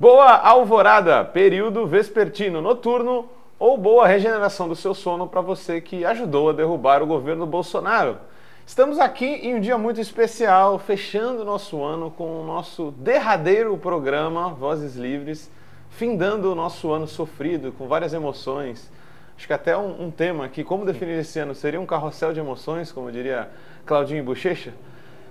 Boa alvorada, período vespertino noturno ou boa regeneração do seu sono para você que ajudou a derrubar o governo Bolsonaro. Estamos aqui em um dia muito especial, fechando nosso ano com o nosso derradeiro programa Vozes Livres, findando o nosso ano sofrido, com várias emoções. Acho que até um, um tema que, como definir esse ano, seria um carrossel de emoções, como diria Claudinho Bochecha.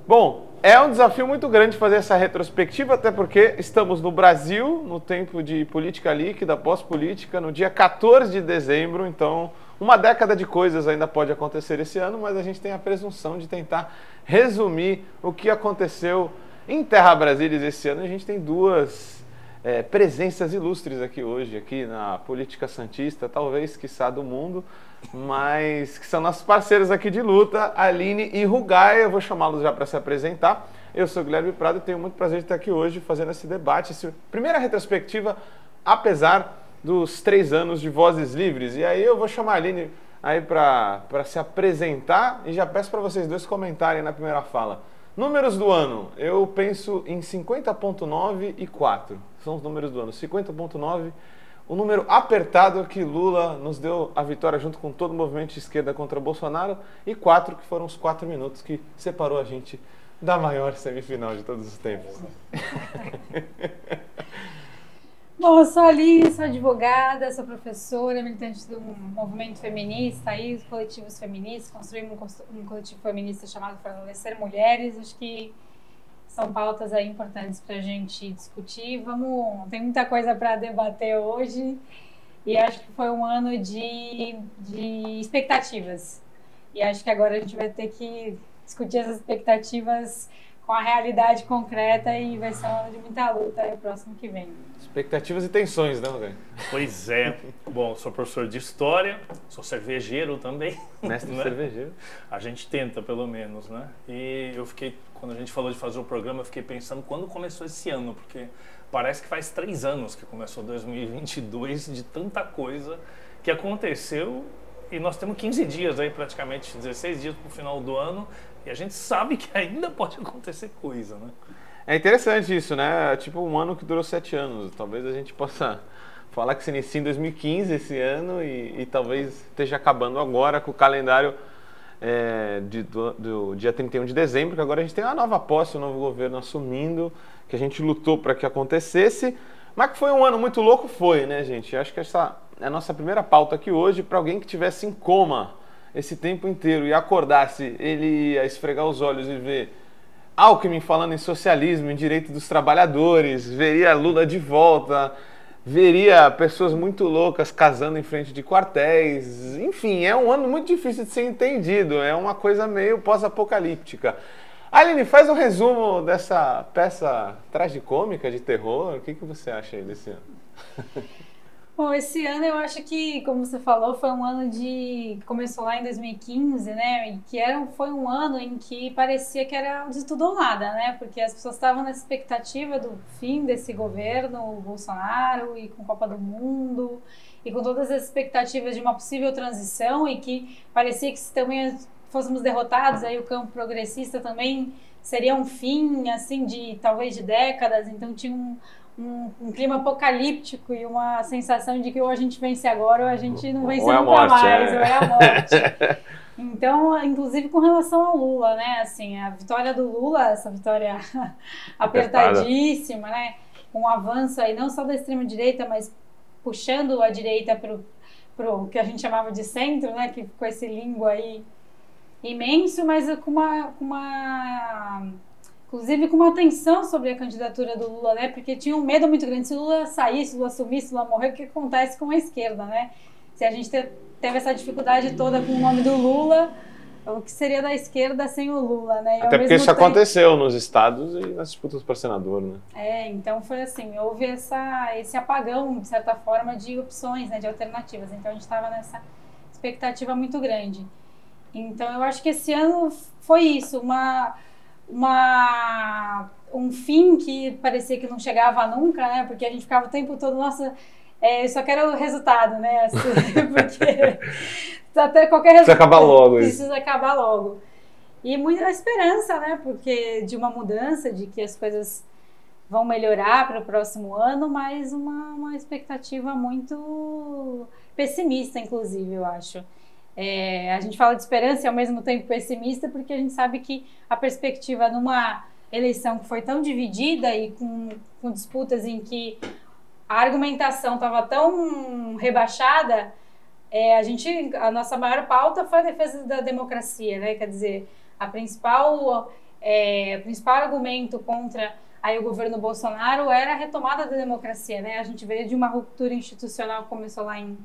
Bom, é um desafio muito grande fazer essa retrospectiva, até porque estamos no Brasil, no tempo de política líquida, pós-política, no dia 14 de dezembro, então uma década de coisas ainda pode acontecer esse ano, mas a gente tem a presunção de tentar resumir o que aconteceu em Terra Brasília esse ano. A gente tem duas é, presenças ilustres aqui hoje, aqui na política santista, talvez, quiçá, do mundo mas que são nossos parceiros aqui de luta, Aline e Rugai. Eu vou chamá-los já para se apresentar. Eu sou Guilherme Prado e tenho muito prazer de estar aqui hoje fazendo esse debate, essa primeira retrospectiva, apesar dos três anos de Vozes Livres. E aí eu vou chamar a Aline aí para se apresentar e já peço para vocês dois comentarem na primeira fala. Números do ano, eu penso em 50.9 e 4. São os números do ano. 50.9 o número apertado que Lula nos deu a vitória junto com todo o movimento de esquerda contra Bolsonaro e quatro que foram os quatro minutos que separou a gente da maior semifinal de todos os tempos. Bom, eu sou ali, sou advogada, sou professora, militante do movimento feminista, aí, os coletivos feministas, construímos um coletivo feminista chamado Fortalecer Mulheres, acho que são pautas aí importantes para a gente discutir. Vamos, tem muita coisa para debater hoje e acho que foi um ano de, de expectativas. E acho que agora a gente vai ter que discutir essas expectativas com a realidade concreta e vai ser um ano de muita luta aí o próximo que vem. Expectativas e tensões, né, Rogério? Pois é. Bom, sou professor de história, sou cervejeiro também. Mestre né? cervejeiro. A gente tenta, pelo menos, né? E eu fiquei, quando a gente falou de fazer o programa, eu fiquei pensando quando começou esse ano, porque parece que faz três anos que começou 2022 de tanta coisa que aconteceu e nós temos 15 dias aí, praticamente 16 dias para o final do ano, e a gente sabe que ainda pode acontecer coisa, né? É interessante isso, né? Tipo um ano que durou sete anos. Talvez a gente possa falar que se inicia em 2015 esse ano e, e talvez esteja acabando agora com o calendário é, de, do, do, dia 31 de dezembro, que agora a gente tem uma nova posse, um novo governo assumindo, que a gente lutou para que acontecesse. Mas que foi um ano muito louco, foi, né, gente? Acho que essa é a nossa primeira pauta aqui hoje para alguém que tivesse em coma esse tempo inteiro e acordasse, ele ia esfregar os olhos e ver Alckmin falando em socialismo, em direito dos trabalhadores, veria Lula de volta, veria pessoas muito loucas casando em frente de quartéis. Enfim, é um ano muito difícil de ser entendido, é uma coisa meio pós-apocalíptica. Aline, faz um resumo dessa peça tragicômica de terror. O que, que você acha aí desse ano? Bom, esse ano eu acho que, como você falou, foi um ano de. Começou lá em 2015, né? E que era, foi um ano em que parecia que era de tudo ou nada, né? Porque as pessoas estavam na expectativa do fim desse governo, o Bolsonaro, e com Copa do Mundo, e com todas as expectativas de uma possível transição, e que parecia que se também fôssemos derrotados, aí o campo progressista também seria um fim, assim, de talvez de décadas, então tinha um um, um, clima apocalíptico e uma sensação de que ou a gente vence agora ou a gente não vence ou é nunca morte, mais, é. ou é a morte. Então, inclusive com relação ao Lula, né? Assim, a vitória do Lula, essa vitória apertadíssima, né? Com um avanço aí não só da extrema direita, mas puxando a direita para o que a gente chamava de centro, né? Que ficou esse limbo aí imenso, mas com uma, com uma inclusive com uma tensão sobre a candidatura do Lula, né? Porque tinha um medo muito grande. Se Lula sair, se Lula sumir, se Lula morrer, o que acontece com a esquerda, né? Se a gente teve essa dificuldade toda com o nome do Lula, o que seria da esquerda sem o Lula, né? E Até porque isso tempo... aconteceu nos estados e nas disputas para senador, né? É, então foi assim, houve essa, esse apagão, de certa forma, de opções, né, de alternativas. Então a gente estava nessa expectativa muito grande. Então eu acho que esse ano foi isso, uma uma, um fim que parecia que não chegava nunca, né? Porque a gente ficava o tempo todo, nossa, é, eu só quero o resultado, né? Assim, porque até qualquer resultado. Precisa acabar logo. Precisa acabar logo. E muita esperança, né? Porque de uma mudança, de que as coisas vão melhorar para o próximo ano, mas uma, uma expectativa muito pessimista, inclusive, eu acho. É, a gente fala de esperança e ao mesmo tempo pessimista, porque a gente sabe que a perspectiva numa eleição que foi tão dividida e com, com disputas em que a argumentação estava tão rebaixada, é, a gente, a nossa maior pauta foi a defesa da democracia, né? Quer dizer, a principal, é, principal argumento contra aí o governo Bolsonaro era a retomada da democracia, né? A gente veio de uma ruptura institucional que começou lá em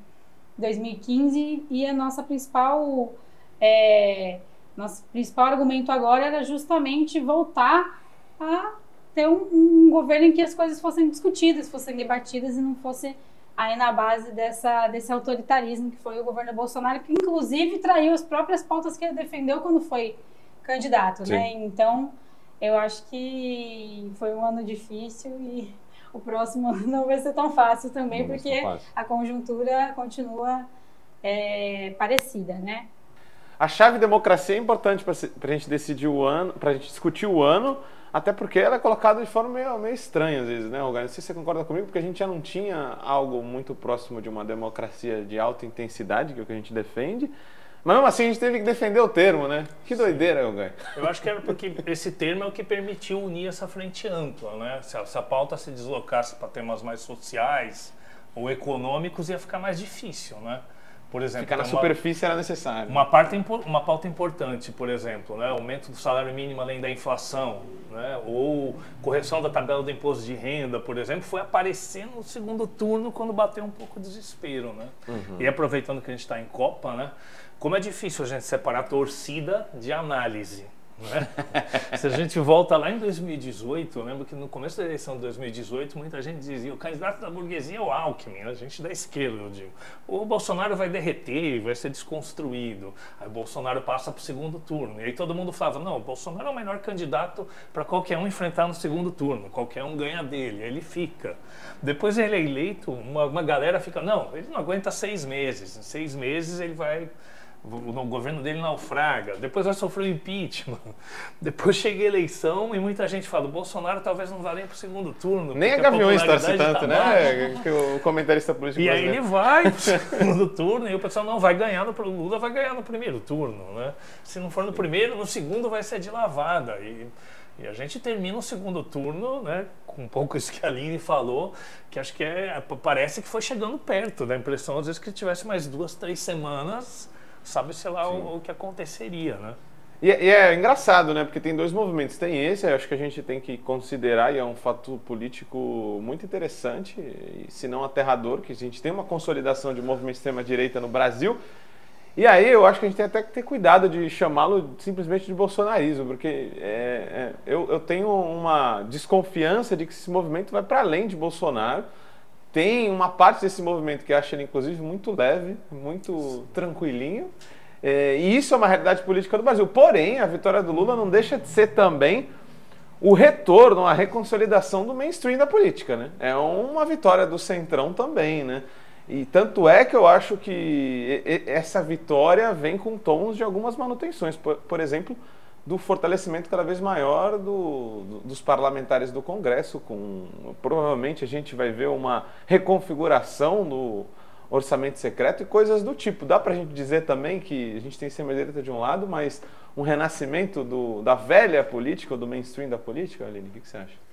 2015 e a nossa principal é, nosso principal argumento agora era justamente voltar a ter um, um, governo em que as coisas fossem discutidas, fossem debatidas e não fosse aí na base dessa, desse autoritarismo que foi o governo Bolsonaro, que inclusive traiu as próprias pautas que ele defendeu quando foi candidato, Sim. né? Então, eu acho que foi um ano difícil e o próximo não vai ser tão fácil também, não porque a conjuntura continua é, parecida, né? A chave democracia é importante para a gente decidir o ano, para a gente discutir o ano, até porque ela é colocada de forma meio, meio estranha às vezes, né, Rogar? Não sei se você concorda comigo, porque a gente já não tinha algo muito próximo de uma democracia de alta intensidade, que é o que a gente defende, mas mesmo assim a gente teve que defender o termo, né? Que doideira, Elgai. Eu acho que era porque esse termo é o que permitiu unir essa frente ampla, né? Se a, se a pauta se deslocasse para temas mais sociais ou econômicos, ia ficar mais difícil, né? Por exemplo, ficar na uma, superfície era necessário. Uma, parte, uma pauta importante, por exemplo, né? aumento do salário mínimo além da inflação, né? ou correção da tabela do imposto de renda, por exemplo, foi aparecer no segundo turno quando bateu um pouco o desespero. Né? Uhum. E aproveitando que a gente está em Copa, né? Como é difícil a gente separar torcida de análise. Né? Se a gente volta lá em 2018, eu lembro que no começo da eleição de 2018, muita gente dizia: o candidato da burguesia é o Alckmin, a gente da esquerda, eu digo. O Bolsonaro vai derreter, vai ser desconstruído. Aí o Bolsonaro passa para o segundo turno. E aí todo mundo falava: não, o Bolsonaro é o melhor candidato para qualquer um enfrentar no segundo turno, qualquer um ganha dele, aí ele fica. Depois ele é eleito, uma, uma galera fica: não, ele não aguenta seis meses, em seis meses ele vai o governo dele naufraga, depois vai sofrer o impeachment, depois chega a eleição e muita gente fala, o Bolsonaro talvez não vá nem para o segundo turno. Nem a Gaviões torce tanto, tá né? Que o comentarista político E aí ele vai para o segundo turno e o pessoal não vai ganhar no Lula vai ganhar no primeiro turno, né? Se não for no primeiro, no segundo vai ser de lavada. E, e a gente termina o segundo turno, né, com um pouco isso que a Aline falou, que acho que é, parece que foi chegando perto, dá a impressão às vezes que tivesse mais duas, três semanas sabe, sei lá, o, o, que aconteceria, né? E, é, e, é engraçado, né? Porque tem dois movimentos. Tem esse, acho que a gente tem que considerar, e é um fato político muito interessante, se não aterrador, que a gente tem uma consolidação de movimento extrema-direita no Brasil. E aí eu acho que a gente tem até que ter cuidado de chamá-lo simplesmente de bolsonarismo, porque é, é, eu, eu tenho uma desconfiança de que esse movimento vai para além de Bolsonaro tem uma parte desse movimento que acha ele, inclusive, muito leve, muito tranquilinho. É, e isso é uma realidade política do Brasil. Porém, a vitória do Lula não deixa de ser também o retorno, a reconsolidação do mainstream da política. Né? É uma vitória do Centrão também. Né? E tanto é que eu acho que essa vitória vem com tons de algumas manutenções. Por, por exemplo, do fortalecimento cada vez maior do, do, dos parlamentares do Congresso. Com, provavelmente a gente vai ver uma reconfiguração do orçamento secreto e coisas do tipo. Dá para a gente dizer também que a gente tem extrema-direita de um lado, mas um renascimento do, da velha política, do mainstream da política, Aline? O que, que você acha?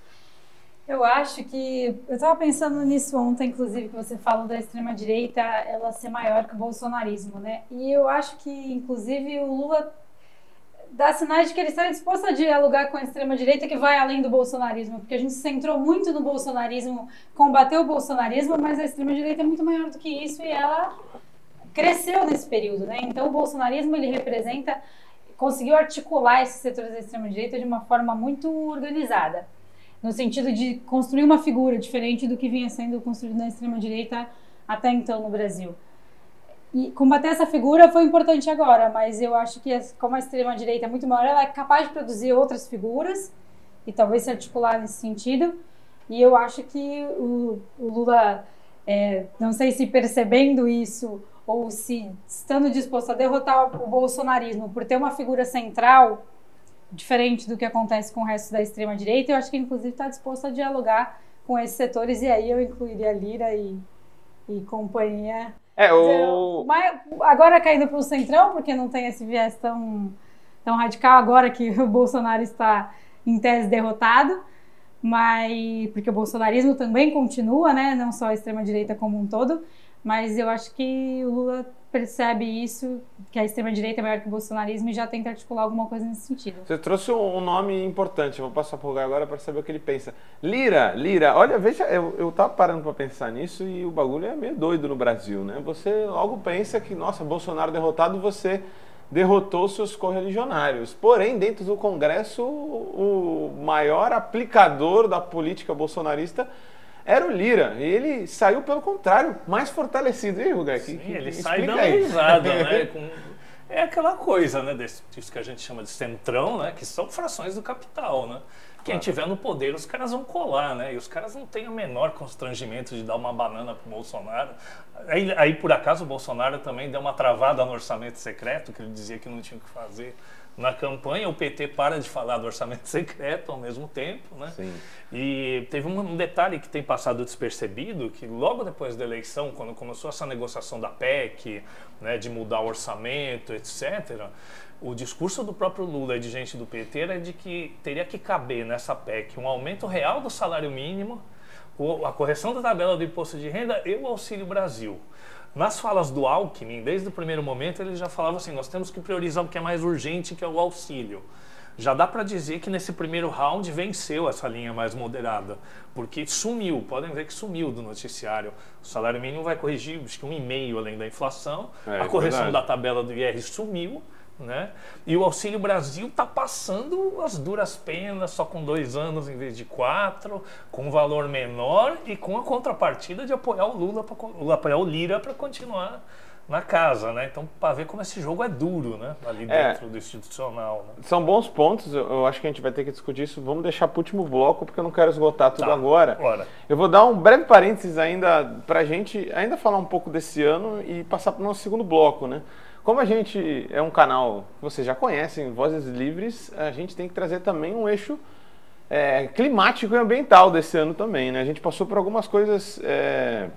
Eu acho que. Eu estava pensando nisso ontem, inclusive, que você falou da extrema-direita ela ser maior que o bolsonarismo, né? E eu acho que, inclusive, o Lula dá sinais de que ele está disposto a dialogar com a extrema-direita que vai além do bolsonarismo, porque a gente se centrou muito no bolsonarismo, combateu o bolsonarismo, mas a extrema-direita é muito maior do que isso e ela cresceu nesse período, né? Então o bolsonarismo ele representa, conseguiu articular esses setores da extrema-direita de uma forma muito organizada, no sentido de construir uma figura diferente do que vinha sendo construído na extrema-direita até então no Brasil. E combater essa figura foi importante agora, mas eu acho que como a extrema-direita é muito maior, ela é capaz de produzir outras figuras e talvez se articular nesse sentido. E eu acho que o, o Lula, é, não sei se percebendo isso ou se estando disposto a derrotar o bolsonarismo por ter uma figura central diferente do que acontece com o resto da extrema-direita. Eu acho que, inclusive, está disposto a dialogar com esses setores, e aí eu incluiria Lira e, e companhia. É, o... Mas agora caindo para o centrão, porque não tem esse viés tão, tão radical, agora que o Bolsonaro está em tese derrotado, mas porque o bolsonarismo também continua, né? Não só a extrema-direita como um todo, mas eu acho que o Lula percebe isso, que a extrema-direita é maior que o bolsonarismo e já tenta articular alguma coisa nesse sentido. Você trouxe um nome importante, vou passar por lugar agora para saber o que ele pensa. Lira, Lira, olha, veja, eu, eu tava parando para pensar nisso e o bagulho é meio doido no Brasil, né? Você logo pensa que, nossa, Bolsonaro derrotado, você derrotou seus correligionários. Porém, dentro do Congresso, o maior aplicador da política bolsonarista era o Lira. E ele saiu, pelo contrário, mais fortalecido. E aí, Rugai? Sim, que, ele sai dando aí. risada, né? Com... É aquela coisa, né? Desse, disso que a gente chama de centrão, né? Que são frações do capital, né? Quem tiver no poder, os caras vão colar, né? E os caras não têm o menor constrangimento de dar uma banana pro Bolsonaro. Aí, aí, por acaso, o Bolsonaro também deu uma travada no orçamento secreto, que ele dizia que não tinha o que fazer na campanha, o PT para de falar do orçamento secreto ao mesmo tempo, né? Sim. E teve um detalhe que tem passado despercebido, que logo depois da eleição, quando começou essa negociação da PEC, né, de mudar o orçamento, etc., o discurso do próprio Lula e de gente do PT era de que teria que caber nessa PEC um aumento real do salário mínimo, a correção da tabela do imposto de renda e o Auxílio Brasil. Nas falas do Alckmin, desde o primeiro momento, ele já falava assim: nós temos que priorizar o que é mais urgente, que é o auxílio. Já dá para dizer que nesse primeiro round venceu essa linha mais moderada, porque sumiu, podem ver que sumiu do noticiário. O salário mínimo vai corrigir, acho que um e meio além da inflação, é, a correção da tabela do IR sumiu, né? E o Auxílio Brasil está passando as duras penas, só com dois anos em vez de quatro, com um valor menor e com a contrapartida de apoiar o Lula, pra, apoiar o Lira para continuar na casa, né? Então, para ver como esse jogo é duro, né? Ali é, dentro do institucional. Né? São bons pontos, eu, eu, acho que a gente vai ter que discutir isso. Vamos deixar para o último bloco, porque eu não quero esgotar tudo tá, agora. Bora. Eu vou dar um breve parênteses ainda para a gente ainda falar um pouco desse ano e passar para o nosso segundo bloco, né? Como a gente é um canal que vocês já conhecem, Vozes Livres, a gente tem que trazer também um eixo é, climático e ambiental desse ano também. Né? A gente passou por algumas coisas é,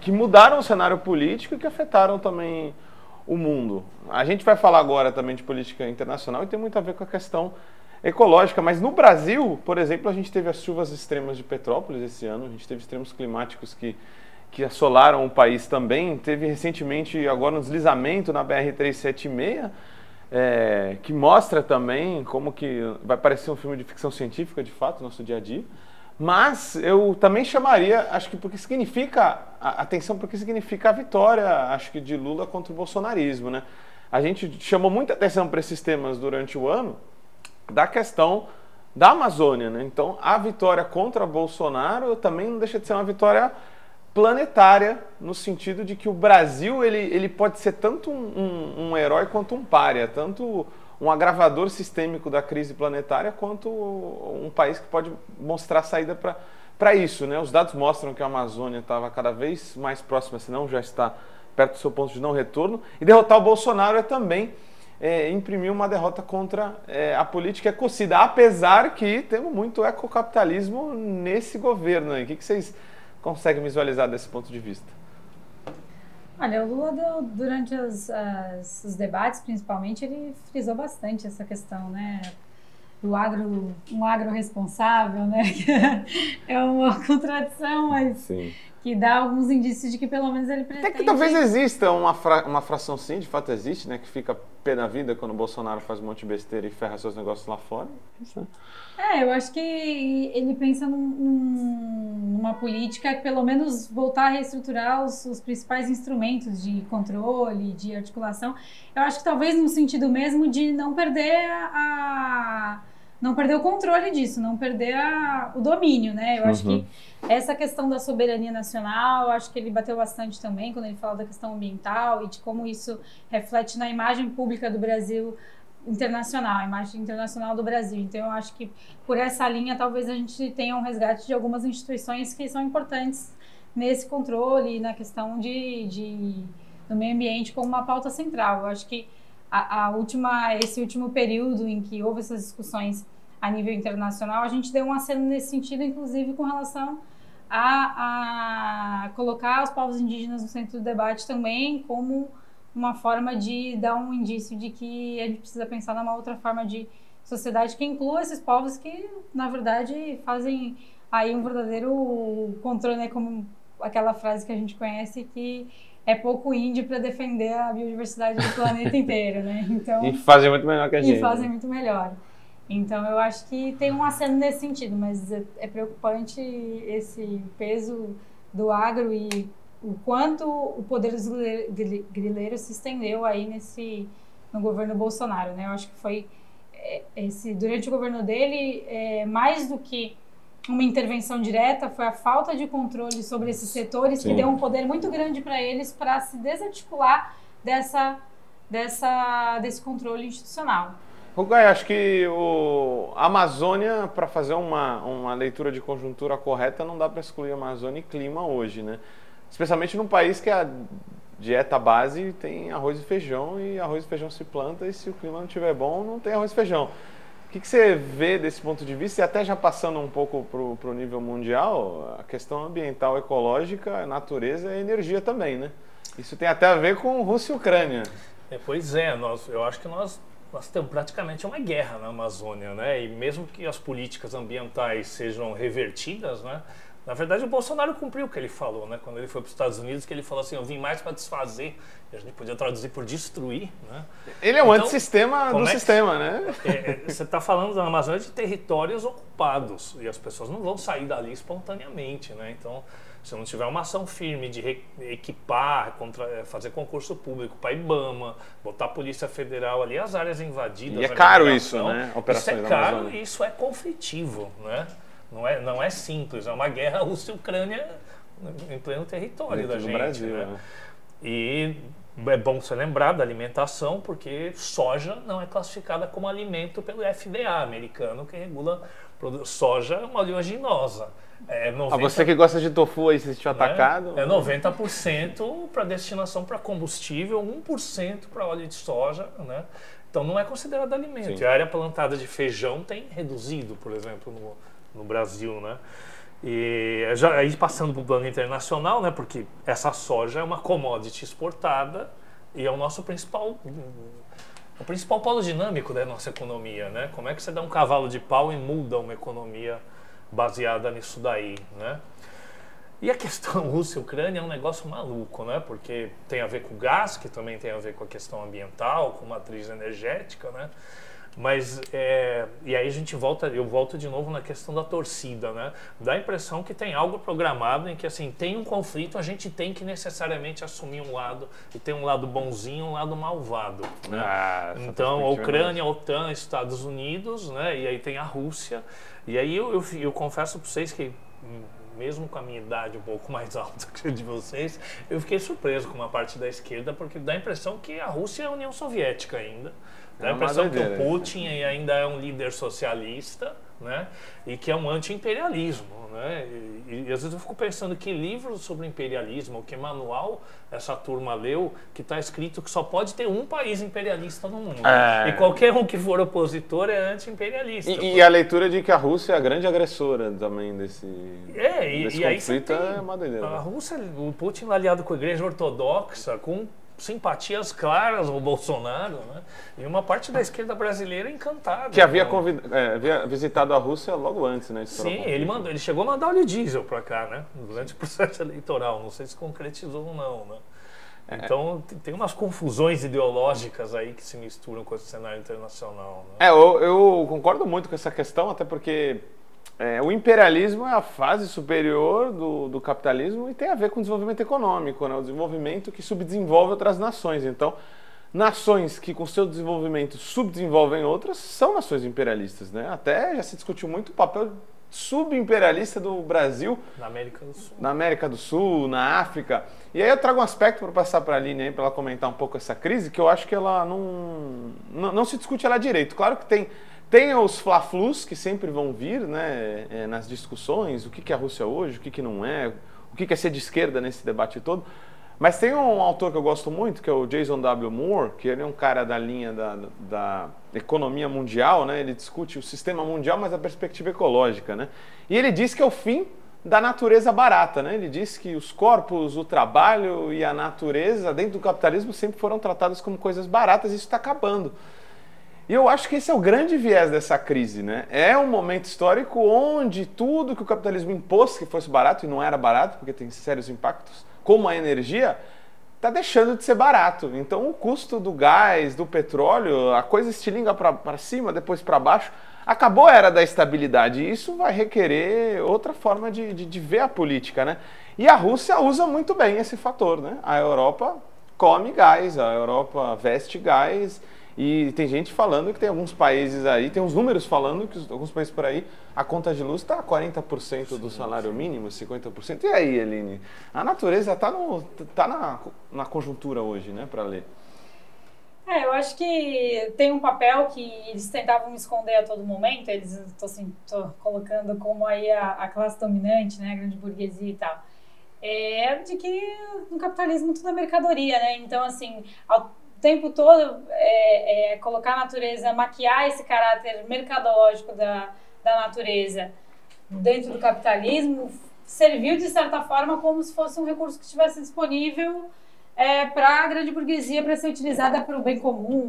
que mudaram o cenário político e que afetaram também o mundo. A gente vai falar agora também de política internacional e tem muito a ver com a questão ecológica, mas no Brasil, por exemplo, a gente teve as chuvas extremas de Petrópolis esse ano, a gente teve extremos climáticos que que assolaram o país também. Teve recentemente agora um deslizamento na BR-376, é, que mostra também como que vai parecer um filme de ficção científica, de fato, no nosso dia a dia. Mas eu também chamaria, acho que porque significa, a atenção porque significa a vitória, acho que de Lula contra o bolsonarismo, né? A gente chamou muita atenção para esses temas durante o ano, da questão da Amazônia, né? Então, a vitória contra Bolsonaro também não deixa de ser uma vitória planetária, no sentido de que o Brasil ele, ele pode ser tanto um, um, um herói quanto um párea, tanto um agravador sistêmico da crise planetária, quanto um país que pode mostrar saída para isso. Né? Os dados mostram que a Amazônia estava cada vez mais próxima, se não já está perto do seu ponto de não retorno, e derrotar o Bolsonaro é também é, imprimir uma derrota contra é, a política ecocida, apesar que temos muito ecocapitalismo nesse governo. O que, que vocês consegue visualizar desse ponto de vista? Olha, o Lula, deu, durante os, as, os debates, principalmente, ele frisou bastante essa questão, né? Do agro, um agro responsável, né? é uma contradição, mas Sim que dá alguns indícios de que pelo menos ele pretende... Até que talvez exista uma, fra... uma fração sim, de fato existe, né? Que fica pé da vida quando o Bolsonaro faz um monte de besteira e ferra seus negócios lá fora. É, eu acho que ele pensa num, numa política que pelo menos voltar a reestruturar os, os, principais instrumentos de controle, de articulação. Eu acho que talvez no sentido mesmo de não perder a não perder o controle disso, não perder a, o domínio, né? Eu uhum. acho que uhum. essa questão da soberania nacional, acho que ele bateu bastante também quando ele fala da questão ambiental e de como isso reflete na imagem pública do Brasil internacional, a imagem internacional do Brasil. Então, eu acho que por essa linha, talvez a gente tenha um resgate de algumas instituições que são importantes nesse controle, na questão de, de do meio ambiente como uma pauta central. Eu acho que a, a, última, esse último período em que houve essas discussões a nível internacional, a gente deu um aceno nesse sentido, inclusive com relação a, a colocar os povos indígenas no centro do debate também como uma forma de dar um indício de que a gente precisa pensar numa outra forma de sociedade que inclua esses povos que, na verdade, fazem aí um verdadeiro controle, né, como aquela frase que a gente conhece que é pouco índio para defender a biodiversidade do planeta inteiro, né? Então, e fazem muito melhor que a gente. E fazem muito melhor. Então, eu acho que tem um aceno nesse sentido, mas é, é preocupante esse peso do agro e o quanto o poder dos grileiros se estendeu aí nesse no governo Bolsonaro, né? Eu acho que foi é, esse durante o governo dele é, mais do que uma intervenção direta foi a falta de controle sobre esses setores Sim. que deu um poder muito grande para eles para se desarticular dessa, dessa, desse controle institucional. Rugai, acho que o a Amazônia, para fazer uma, uma leitura de conjuntura correta, não dá para excluir Amazônia e clima hoje, né? Especialmente num país que a dieta base tem arroz e feijão, e arroz e feijão se planta, e se o clima não estiver bom, não tem arroz e feijão. O que, que, você vê desse ponto de vista? E até já passando um pouco para o nível mundial, a questão ambiental, ecológica, natureza e energia também, né? Isso tem até a ver com Rússia e Ucrânia. É, pois é, nós, eu acho que nós, nós temos praticamente uma guerra na Amazônia, né? E mesmo que as políticas ambientais sejam revertidas, né? Na verdade, o Bolsonaro cumpriu o que ele falou, né? Quando ele foi para os Estados Unidos, que ele falou assim: eu vim mais para desfazer. E a gente podia traduzir por destruir, né? Ele é um então, antissistema do é sistema, né? É, é, você está falando da Amazônia de territórios ocupados e as pessoas não vão sair dali espontaneamente, né? Então, se não tiver uma ação firme de equipar, contra, é, fazer concurso público para IBAMA, botar a Polícia Federal ali, as áreas invadidas. E é caro isso, né? Operações isso é caro e isso é conflitivo, né? Não é, não é simples, é uma guerra Rússia-Ucrânia em pleno território Dentro da gente. Brasil, né? né? E é bom ser lembrado da alimentação, porque soja não é classificada como alimento pelo FDA americano, que regula soja é uma oleaginosa. É 90, ah, você que gosta de tofu aí, se sentiu né? atacado? É 90% para destinação para combustível, 1% para óleo de soja, né? Então não é considerado alimento. Sim. A área plantada de feijão tem reduzido, por exemplo, no, no Brasil, né? E já aí passando para o plano internacional, né? Porque essa soja é uma commodity exportada e é o nosso principal o principal polo dinâmico da nossa economia, né? Como é que você dá um cavalo de pau e muda uma economia baseada nisso daí, né? E a questão Rússia-Ucrânia é um negócio maluco, né? Porque tem a ver com o gás, que também tem a ver com a questão ambiental, com matriz energética, né? Mas, é, e aí a gente volta, eu volto de novo na questão da torcida, né? Dá a impressão que tem algo programado em que, assim, tem um conflito, a gente tem que necessariamente assumir um lado, e tem um lado bonzinho um lado malvado, né? Ah, então, a Ucrânia, a OTAN, Estados Unidos, né? E aí tem a Rússia. E aí eu, eu, eu confesso para vocês que mesmo com a minha idade um pouco mais alta que a de vocês, eu fiquei surpreso com uma parte da esquerda, porque dá a impressão que a Rússia é a União Soviética ainda. Dá a é impressão que o Putin ainda é um líder socialista, né? E que é um anti-imperialismo, né? E, e, às vezes eu fico pensando que livro sobre imperialismo, que manual essa turma leu, que está escrito que só pode ter um país imperialista no mundo. É... E qualquer um que for opositor é anti-imperialista. E, e, a leitura de que a Rússia é a grande agressora também desse, é, e, desse conflito é uma doideira. A Rússia, o Putin aliado com a igreja ortodoxa, com simpatias claras ao Bolsonaro, né? E uma parte da esquerda brasileira encantada. Que havia, convid... é, havia visitado a Rússia logo antes, né? Sim, ele, mandou, ele chegou a mandar óleo diesel para cá, né? Durante o processo eleitoral. Não sei se concretizou ou não, né? É. Então tem umas confusões ideológicas aí que se misturam com esse cenário internacional. Né? É, eu, eu concordo muito com essa questão, até porque é, o imperialismo é a fase superior do, do, capitalismo e tem a ver com o desenvolvimento econômico, né? o desenvolvimento que subdesenvolve outras nações. Então, nações que com seu desenvolvimento subdesenvolvem outras são nações imperialistas. Né? Até já se discutiu muito o papel subimperialista do Brasil na América do Sul, na América do Sul, na África. E aí eu trago um aspecto para passar para a Aline para ela comentar um pouco essa crise que eu acho que ela não, não, não se discute ela direito. Claro que tem tem os fla-flus que sempre vão vir né, é, nas discussões, o que, que é a Rússia hoje, o que, que não é, o que, que é ser de esquerda nesse debate todo. Mas tem um autor que eu gosto muito, que é o Jason W. Moore, que ele é um cara da linha da, da economia mundial, né? Ele discute o sistema mundial, mas a perspectiva ecológica, né? E ele diz que é o fim da natureza barata, né? Ele diz que os corpos, o trabalho e a natureza dentro do capitalismo sempre foram tratados como coisas baratas e isso está acabando. E eu acho que esse é o grande viés dessa crise, né? É um momento histórico onde tudo que o capitalismo impôs que fosse barato e não era barato, porque tem sérios impactos, como a energia, está deixando de ser barato. Então o custo do gás, do petróleo, a coisa estilinga para cima, depois para baixo. Acabou a era da estabilidade e isso vai requerer outra forma de, de, de, ver a política, né? E a Rússia usa muito bem esse fator, né? A Europa come gás, a Europa veste gás e tem gente falando que tem alguns países aí, tem uns números falando que alguns países por aí, a conta de luz está a 40% do salário mínimo, 50%. E aí, Eline? A natureza está tá na, na conjuntura hoje, né, para ler. É, eu acho que tem um papel que eles tentavam esconder a todo momento, eles estou assim, colocando como aí a, a, classe dominante, né, a grande burguesia e tal. É de que no capitalismo tudo é mercadoria, né? Então, assim, ao, tempo todo é, é, colocar a natureza, maquiar esse caráter mercadológico da, da natureza dentro do capitalismo, serviu de certa forma como se fosse um recurso que estivesse disponível é, para a grande burguesia para ser utilizada para o bem comum,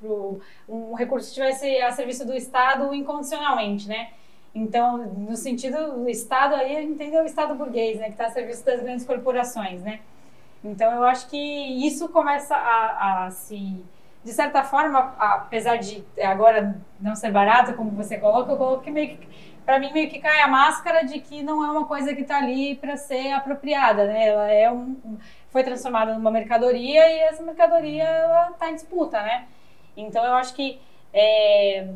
para um recurso que estivesse a serviço do Estado incondicionalmente, né? Então, no sentido do Estado aí, entendeu o Estado burguês, né, que está a serviço das grandes corporações, né? Então eu acho que isso começa a, a se. De certa forma, apesar de agora não ser barato, como você coloca, eu coloco que meio que. Para mim, meio que cai a máscara de que não é uma coisa que está ali para ser apropriada, né? Ela é um, foi transformada numa mercadoria e essa mercadoria está em disputa, né? Então eu acho que é,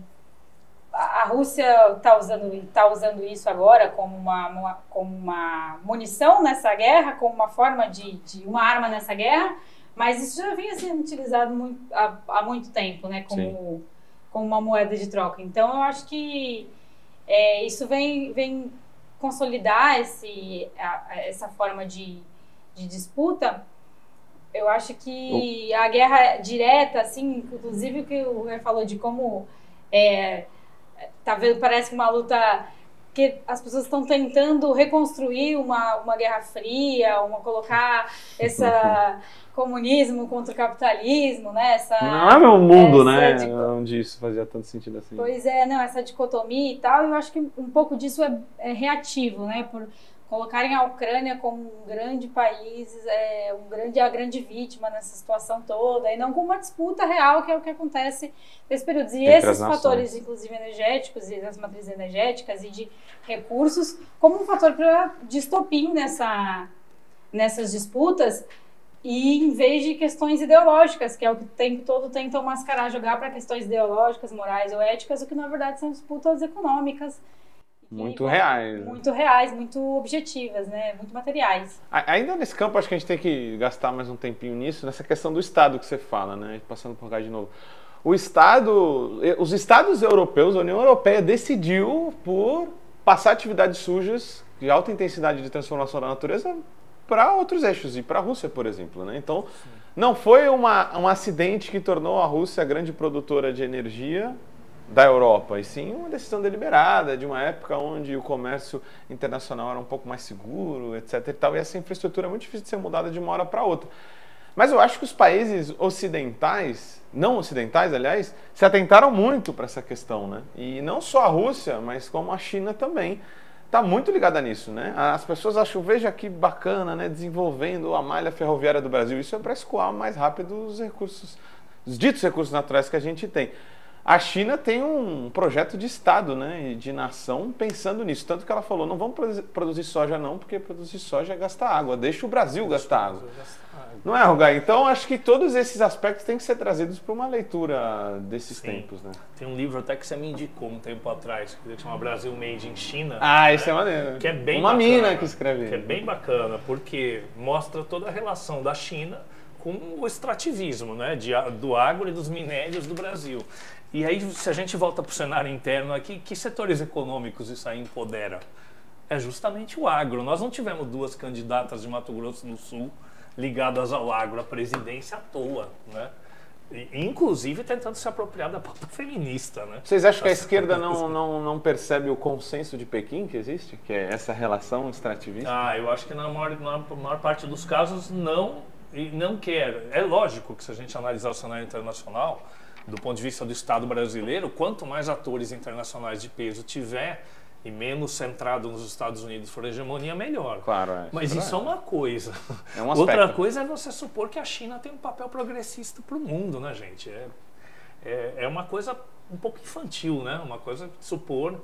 a Rússia está usando, tá usando isso agora como uma, uma, como uma munição nessa guerra, como uma forma de, de uma arma nessa guerra, mas isso já vinha sendo utilizado muito, há, há, muito tempo, né, como, como uma moeda de troca. Então, eu acho que é, isso vem, vem consolidar esse, a, essa forma de, de disputa. Eu acho que a guerra direta, assim, inclusive o que o Rui falou de como é, tá vendo, parece uma luta que as pessoas estão tentando reconstruir uma, uma guerra fria, uma colocar essa comunismo contra o capitalismo, né? Essa, não é meu mundo, né? Dico... Onde isso fazia tanto sentido assim. Pois é, não, essa dicotomia e tal, eu acho que um pouco disso é, é reativo, né? Por, colocarem a Ucrânia como um grande país, é, um grande, a grande vítima nessa situação toda, e não como uma disputa real, que é o que acontece nesse período. E Entre esses fatores, inclusive energéticos, e das matrizes energéticas e de recursos, como um fator para distopia nessa, nessas disputas, e em vez de questões ideológicas, que é o que o tempo todo tentam mascarar, jogar para questões ideológicas, morais ou éticas, o que na verdade são disputas econômicas muito e, reais. Muito reais, muito objetivas, né? Muito materiais. Ainda nesse campo, acho que a gente tem que gastar mais um tempinho nisso, nessa questão do Estado que você fala, né? Passando por cá de novo. O Estado, os Estados europeus, a União Europeia decidiu por passar atividades sujas de alta intensidade de transformação da natureza para outros eixos, e para a Rússia, por exemplo. Né? Então, Sim. não foi uma, um acidente que tornou a Rússia grande produtora de energia da Europa, e sim uma decisão deliberada de uma época onde o comércio internacional era um pouco mais seguro, etc. E, tal, e essa infraestrutura é muito difícil de ser mudada de uma hora para outra. Mas eu acho que os países ocidentais, não ocidentais, aliás, se atentaram muito para essa questão, né? E não só a Rússia, mas como a China também está muito ligada nisso, né? As pessoas acham, veja que bacana, né? Desenvolvendo a malha ferroviária do Brasil. Isso é para escoar mais rápido os recursos, os ditos recursos naturais que a gente tem. A China tem um projeto de Estado, né, de nação, pensando nisso. Tanto que ela falou: não vamos produzir soja, não, porque produzir soja é gastar água. Deixa o Brasil Deixa gastar água. Não é, Rugai? Então, acho que todos esses aspectos têm que ser trazidos para uma leitura desses Sim. tempos. Né? Tem um livro até que você me indicou um tempo atrás, que chama Brasil Made in China. Ah, isso é maneiro. Que é bem Uma bacana, mina que escreve. Que é bem bacana, porque mostra toda a relação da China com o extrativismo né, de, do agro e dos minérios do Brasil. E aí, se a gente volta para o cenário interno aqui, que setores econômicos isso aí empodera? É justamente o agro. Nós não tivemos duas candidatas de Mato Grosso do Sul ligadas ao agro, à presidência à toa, né? Inclusive tentando se apropriar da pauta feminista, né? Vocês acham que a esquerda não, não, não percebe o consenso de Pequim que existe? Que é essa relação extrativista? Ah, eu acho que na maior, na maior parte dos casos não, e não quer. É lógico que se a gente analisar o cenário internacional, do ponto de vista do Estado brasileiro, quanto mais atores internacionais de peso tiver, e menos centrado nos Estados Unidos for hegemonia, melhor. Claro, é. Mas é isso é uma coisa. É um Outra coisa é você supor que a China tem um papel progressista para o mundo, né, gente? É, é, é uma coisa um pouco infantil, né? Uma coisa supor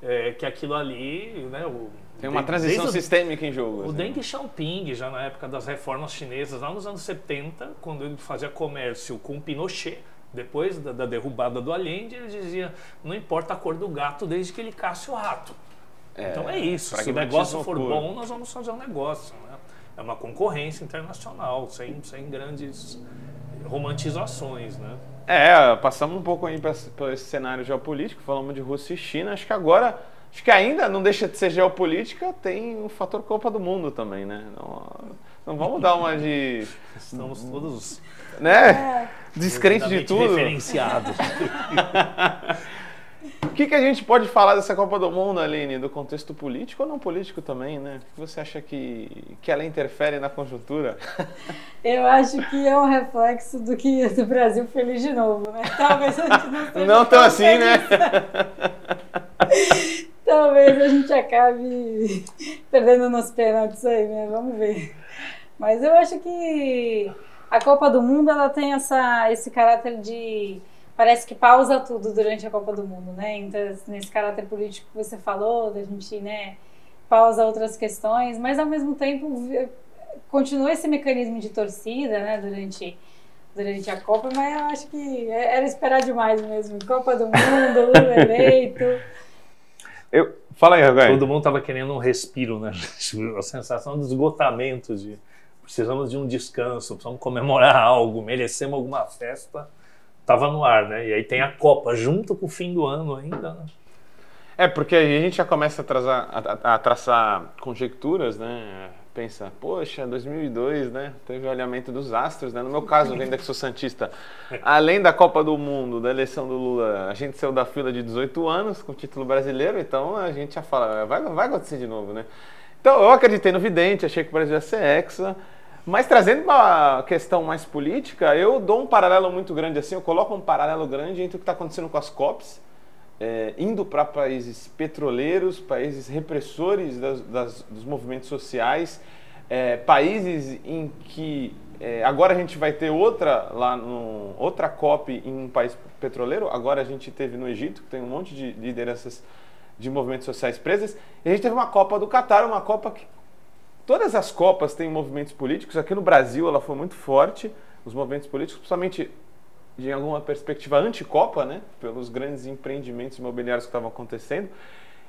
é, que aquilo ali, né? O, Tem uma transição o- sistêmica em jogo. o assim. Deng Xiaoping, já na época das reformas chinesas, lá nos anos 70, quando ele fazia comércio com Pinochet, depois da, da derrubada do Allende, ele dizia: não importa a cor do gato desde que ele casse o rato. então é isso. Se o negócio for bom, nós vamos fazer um negócio. Né? É uma concorrência internacional, sem, sem grandes romantizações. Né? É, passamos um pouco aí por esse cenário geopolítico, falamos de Rússia e China. Acho que agora, acho que ainda não deixa de ser geopolítica, tem o fator Copa do Mundo também, né? Não, não vamos dar uma de. Estamos todos né? Descrente de tudo. referenciados. O que, que a gente pode falar dessa Copa do Mundo, Aline? Do contexto político ou não político também, né? O que você acha que, que ela interfere na conjuntura? Eu acho que é um reflexo do que do Brasil feliz de novo, né? Talvez a gente não Não tão assim, né? Talvez a gente acabe perdendo nos pênaltis aí, né? Vamos ver. Mas eu acho que a Copa do Mundo ela tem essa, esse caráter de. Parece que pausa tudo durante a Copa do Mundo, né? Então, nesse caráter político que você falou, da gente, né, pausa outras questões, mas ao mesmo tempo continua esse mecanismo de torcida, né, durante, durante a Copa, mas eu acho que é- era esperar demais mesmo. Copa do Mundo, Lula eleito. Eu, fala aí, Ragai. Todo mundo tava querendo um respiro, né? A sensação de esgotamento, de precisamos de um descanso, precisamos comemorar algo, merecemos alguma festa, tava no ar, né? E aí tem a Copa junto com o fim do ano ainda. né? É, porque a gente já começa a, traçar- a- a- a traçar conjecturas, né? Pensa, poxa, 2002, né? Teve o alinhamento dos astros, né? No meu caso, ainda que sou santista, além da Copa do Mundo, da eleição do Lula, a gente saiu da fila de 18 anos com o título brasileiro, então a gente já fala, vai, vai acontecer de novo, né? Então eu acreditei no vidente, achei que o Brasil ia ser hexa, mas trazendo uma questão mais política, eu dou um paralelo muito grande assim, eu coloco um paralelo grande entre o que está acontecendo com as COPs, é, indo para países petroleiros, países repressores das- das- dos movimentos sociais, é, países em que é, agora a gente vai ter outra lá no, outra COP em um país petroleiro. Agora a gente teve no Egito, que tem um monte de lideranças de movimentos sociais presas. E a gente teve uma Copa do Catar, uma Copa que todas as copas têm movimentos políticos. Aqui no Brasil ela foi muito forte, os movimentos políticos, principalmente de alguma perspectiva anti-Copa, né? Pelos grandes empreendimentos imobiliários que estavam acontecendo.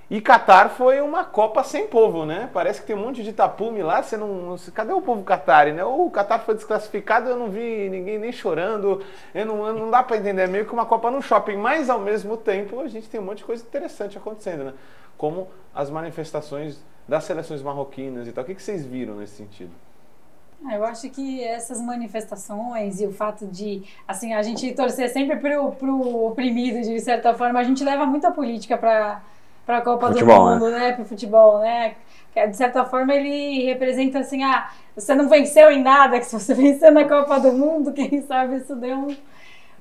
E Catar foi uma Copa sem povo, né? Parece que tem um monte de tapume lá, você não, cadê o povo catari, né? Ou o Catar foi desclassificado, eu não vi ninguém nem chorando, eu não, eu não dá para entender, é meio que uma Copa no shopping, mas ao mesmo tempo a gente tem um monte de coisa interessante acontecendo, né? Como as manifestações das seleções marroquinas e tal. O que, que vocês viram nesse sentido? Ah, Eu acho que essas manifestações e o fato de, assim, a gente torcer sempre pro, pro oprimido, de certa forma, a gente leva muita política para para a Copa Futebol, do Mundo, né, pro futebol, né? Que, de certa forma ele representa assim, ah, você não venceu em nada, que se você vencer na Copa do Mundo, quem sabe isso deu um,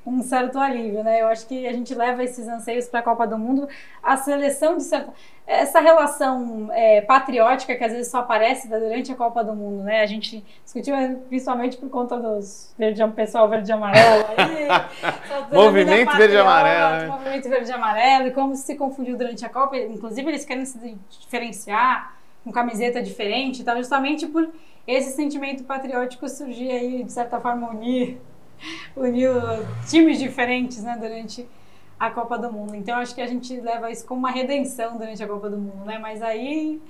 um certo alívio, né? Eu acho que a gente leva esses anseios para a Copa do Mundo, a seleção de certa essa relação é, patriótica que às vezes só aparece durante a Copa do Mundo, né? A gente discutiu é, principalmente por conta dos verde, pessoal verde e amarelo aí, Movimento patriota, verde e amarelo, né? Movimento verde e amarelo, e como se confundiu durante a Copa, inclusive eles querem se diferenciar com camiseta diferente, então justamente por esse sentimento patriótico surgir aí, de certa forma, unir, unir times diferentes, né, durante a Copa do Mundo. Então acho que a gente leva isso como uma redenção durante a Copa do Mundo, né? Mas aí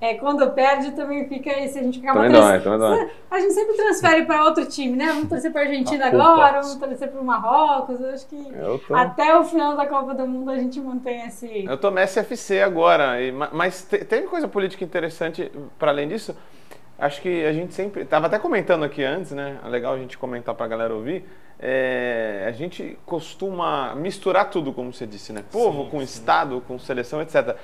é, quando perde também fica esse a gente acaba Também dói, também dói. a gente sempre transfere para outro time, né? Vamos torcer para Argentina A culpa. agora, vamos torcer para o Marrocos. Eu acho que Eu tô... até o final da Copa do Mundo a gente mantém esse Eu tô Messi FC agora, e- ma- mas te- teve coisa política interessante para além disso. Acho que a gente sempre. Tava até comentando aqui antes, né? É legal a gente comentar para a galera ouvir. É, a gente costuma misturar tudo, como você disse, né? Povo sim, com sim. Estado, com seleção, etc.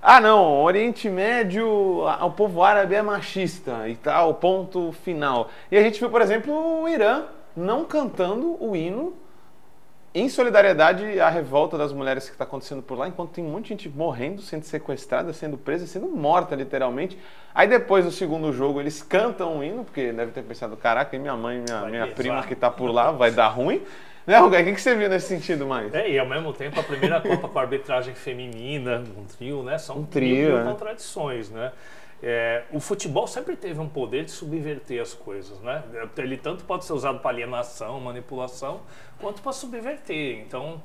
Ah, não, Oriente Médio, o povo árabe é machista e tal, ponto final. E a gente viu, por exemplo, o Irã não cantando o hino em solidariedade à revolta das mulheres que está acontecendo por lá, enquanto tem um monte de gente morrendo, sendo sequestrada, sendo presa, sendo morta literalmente. Aí depois do segundo jogo eles cantam o hino, porque deve ter pensado, caraca, e minha mãe, minha, minha prima que está por lá, vai dar ruim. Né, Rugai? O que, que você viu nesse sentido mais? É, e ao mesmo tempo a primeira Copa com arbitragem feminina, um trio, né? São um trio, mil é. contradições, né? É, o futebol sempre teve um poder de subverter as coisas, né? Ele tanto pode ser usado para alienação, manipulação, quanto para subverter. Então,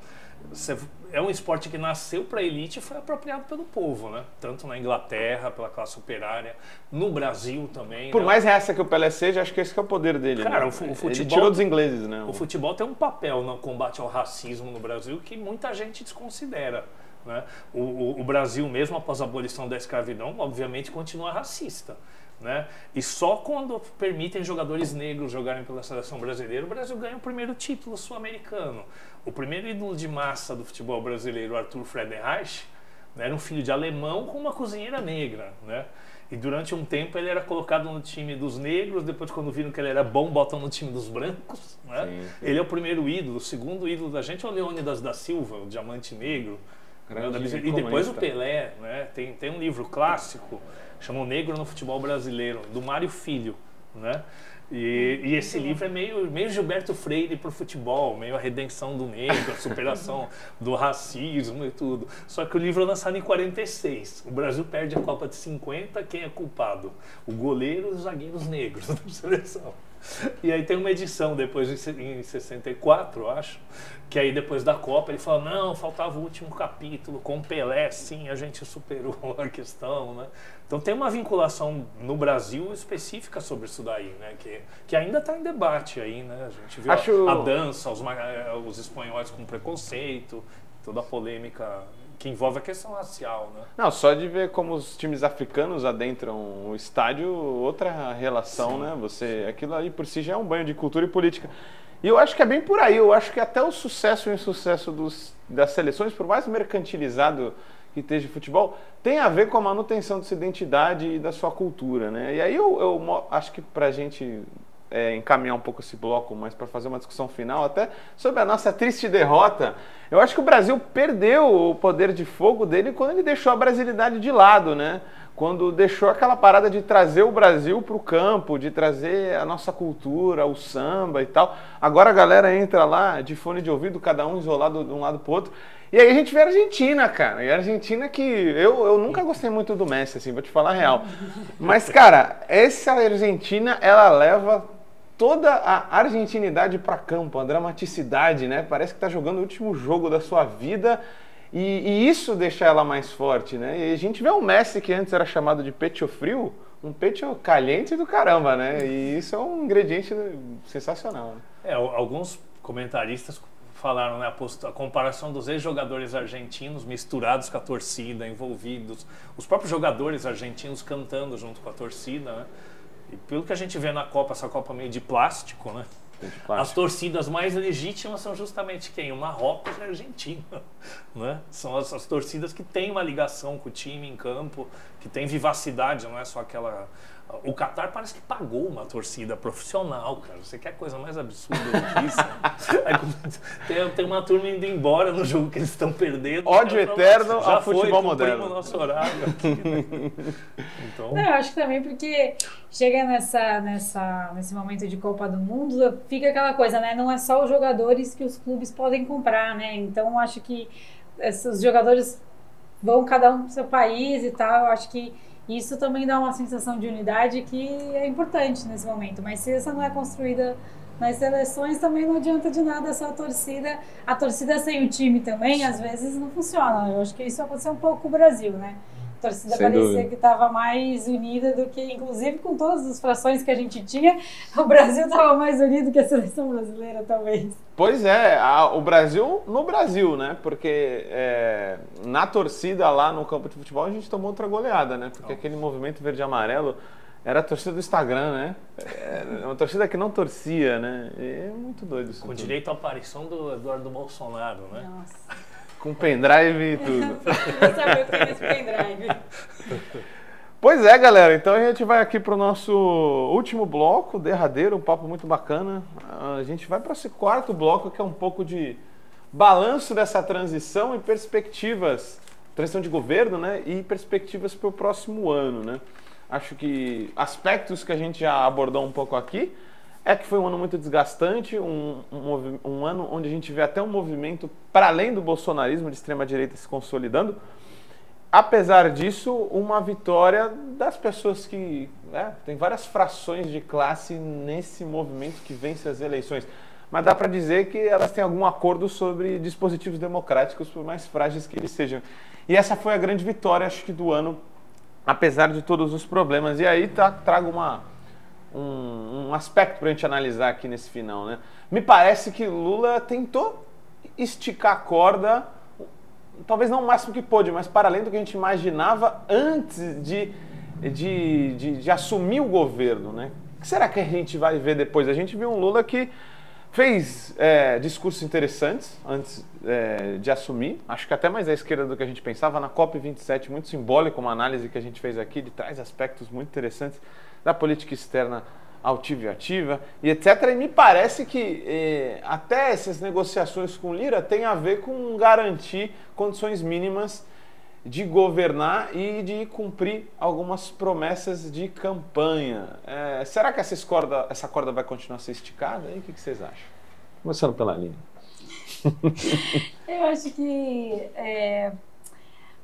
é um esporte que nasceu para a elite e foi apropriado pelo povo, né? Tanto na Inglaterra, pela classe operária, no Brasil também. Por né? mais essa que o Pelé seja, acho que esse que é o poder dele. Cara, né? o, futebol, Ele tirou dos ingleses, né? O futebol tem um papel no combate ao racismo no Brasil que muita gente desconsidera. Né? O, o, o, Brasil, mesmo após a abolição da escravidão, obviamente continua racista. Né? E só quando permitem jogadores negros jogarem pela seleção brasileira, o Brasil ganha o primeiro título sul-americano. O primeiro ídolo de massa do futebol brasileiro, Arthur Friedenreich, né, era um filho de alemão com uma cozinheira negra. Né? E durante um tempo ele era colocado no time dos negros, depois quando viram que ele era bom, botam no time dos brancos. Né? Sim, sim. Ele é o primeiro ídolo, o segundo ídolo da gente é o Leônidas da Silva, o diamante negro, e depois o Pelé, né? Tem, tem um livro clássico, chama O Negro no Futebol Brasileiro, do Mário Filho, né? E, e, esse livro é meio, meio Gilberto Freire para o futebol, meio a redenção do negro, a superação do racismo e tudo. Só que o livro é lançado em 46. O Brasil perde a Copa de 50, quem é culpado? O goleiro e os zagueiros negros da seleção. E aí tem uma edição depois em 64, eu acho, que aí depois da Copa ele fala, não, faltava o último capítulo, com Pelé, sim, a gente superou a questão, né? Então tem uma vinculação no Brasil específica sobre isso daí, né? Que, que ainda está em debate aí, né? A gente viu acho... a, a, dança, os, eh, os espanhóis com preconceito, toda a polêmica que envolve a questão racial, né? Não, só de ver como os times africanos adentram o estádio, outra relação, Sim. né? Você, aquilo ali por si já é um banho de cultura e política. E eu acho que é bem por aí. Eu acho que até o sucesso e o insucesso dos, das seleções, por mais mercantilizado que esteja o futebol, tem a ver com a manutenção dessa identidade e da sua cultura, né? E aí eu, eu acho que para a gente é, encaminhar um pouco esse bloco, mas para fazer uma discussão final até sobre a nossa triste derrota. Eu acho que o Brasil perdeu o poder de fogo dele quando ele deixou a brasilidade de lado, né? Quando deixou aquela parada de trazer o Brasil para o campo, de trazer a nossa cultura, o samba e tal. Agora a galera entra lá de fone de ouvido, cada um isolado de um lado para outro. E aí a gente vê a Argentina, cara. E a Argentina que eu, eu nunca gostei muito do Messi, assim, vou te falar a real. Mas, cara, essa Argentina, ela leva toda a argentinidade para campo, a dramaticidade, né? Parece que está jogando o último jogo da sua vida e, e, isso deixa ela mais forte, né? E a gente vê o Messi que antes era chamado de pecho frio, um pecho caliente do caramba, né? E isso é um ingrediente sensacional. Né? É, alguns comentaristas falaram né, a, a comparação dos ex-jogadores argentinos misturados com a torcida, envolvidos, os próprios jogadores argentinos cantando junto com a torcida, né? E pelo que a gente vê na Copa, essa Copa meio de plástico, né? As torcidas mais legítimas são justamente quem? O Marrocos e a Argentina. Né? São as, as, torcidas que têm uma ligação com o time em campo, que tem vivacidade, não é só aquela o Qatar parece que pagou uma torcida profissional, cara. Você quer coisa mais absurda do que isso? tem, tem, uma turma indo embora no jogo que eles estão perdendo. Ódio eterno já ao foi, futebol moderno. o nosso horário aqui, né? então... Não, eu acho que também porque chega nessa, nessa, nesse momento de Copa do Mundo, fica aquela coisa, né? Não é só os jogadores que os clubes podem comprar, né? Então, acho que esses jogadores vão cada um para o seu país e tal. Eu acho que isso também dá uma sensação de unidade que é importante nesse momento. Mas se essa não é construída nas seleções, também não adianta de nada essa torcida. A torcida sem o time também, às vezes, não funciona. Eu acho que isso aconteceu um pouco com o Brasil, né? A torcida Sem parecia dúvida. que estava mais unida do que, inclusive, com todas as frações que a gente tinha, o Brasil estava mais unido que a seleção brasileira, talvez. Pois é, a, o Brasil no Brasil, né? Porque é, na torcida lá no campo de futebol a gente tomou outra goleada, né? Porque aquele movimento verde-amarelo era a torcida do Instagram, né? É uma torcida que não torcia, né? É muito doido isso. Com tudo. direito à aparição do Eduardo Bolsonaro, né? Nossa. Com pendrive e tudo. Não sabe o que é esse pendrive. Pois é, galera. Então a gente vai aqui para o nosso último bloco, derradeiro, um papo muito bacana. A gente vai para esse quarto bloco que é um pouco de balanço dessa transição e perspectivas, transição de governo, né? E perspectivas para o próximo ano, né? Acho que aspectos que a gente já abordou um pouco aqui é que foi um ano muito desgastante, um, um, um ano onde a gente vê até um movimento para além do bolsonarismo de extrema direita se consolidando apesar disso, uma vitória das pessoas que. Né, tem várias frações de classe nesse movimento que vence as eleições. Mas dá para dizer que elas têm algum acordo sobre dispositivos democráticos, por mais frágeis que eles sejam. E essa foi a grande vitória, acho que, do ano, apesar de todos os problemas. E aí tá, trago uma, um, um aspecto para a gente analisar aqui nesse final. Né? Me parece que Lula tentou esticar a corda talvez não o máximo que pôde, mas para além do que a gente imaginava antes de, de, de, de assumir o governo. Né? O que será que a gente vai ver depois? A gente viu um Lula que fez é, discursos interessantes antes é, de assumir, acho que até mais à esquerda do que a gente pensava, na COP27, muito simbólico, uma análise que a gente fez aqui, de traz aspectos muito interessantes da política externa altiva e ativa e etc. E me parece que eh, até essas negociações com Lira tem a ver com garantir condições mínimas de governar e de cumprir algumas promessas de campanha. É, será que essa corda, essa corda vai continuar a ser esticada? E o que, que vocês acham? Começando pela linha. Eu acho que é,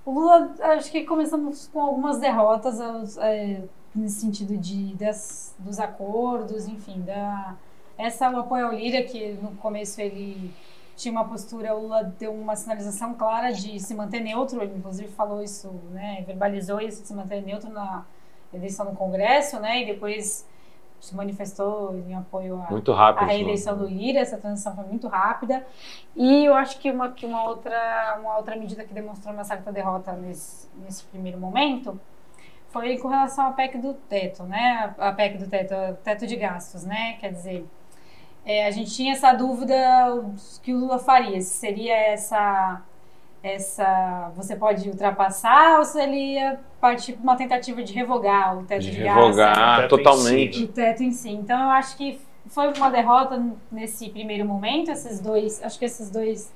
o Lula, acho que começamos com algumas derrotas. É, nesse sentido de, das, dos acordos, enfim, da, essa o apoio ao Lira, que no começo ele tinha uma postura, o Lula deu uma sinalização clara de se manter neutro, ele inclusive falou isso, né, verbalizou isso, de se manter neutro na eleição no Congresso, né, e depois se manifestou em apoio à, reeleição do Lira, essa transição foi muito rápida, e eu acho que uma, que uma, outra, uma outra medida que demonstrou uma certa derrota nesse, nesse primeiro momento foi com relação à PEC do teto, né? A PEC do teto, teto de gastos, né? Quer dizer, é, a gente tinha essa dúvida que o Lula faria, se seria essa essa você pode ultrapassar ou se ele ia partir para uma tentativa de revogar o teto de, de revogar gastos, totalmente o teto em si. Então eu acho que foi uma derrota nesse primeiro momento, esses dois, acho que esses dois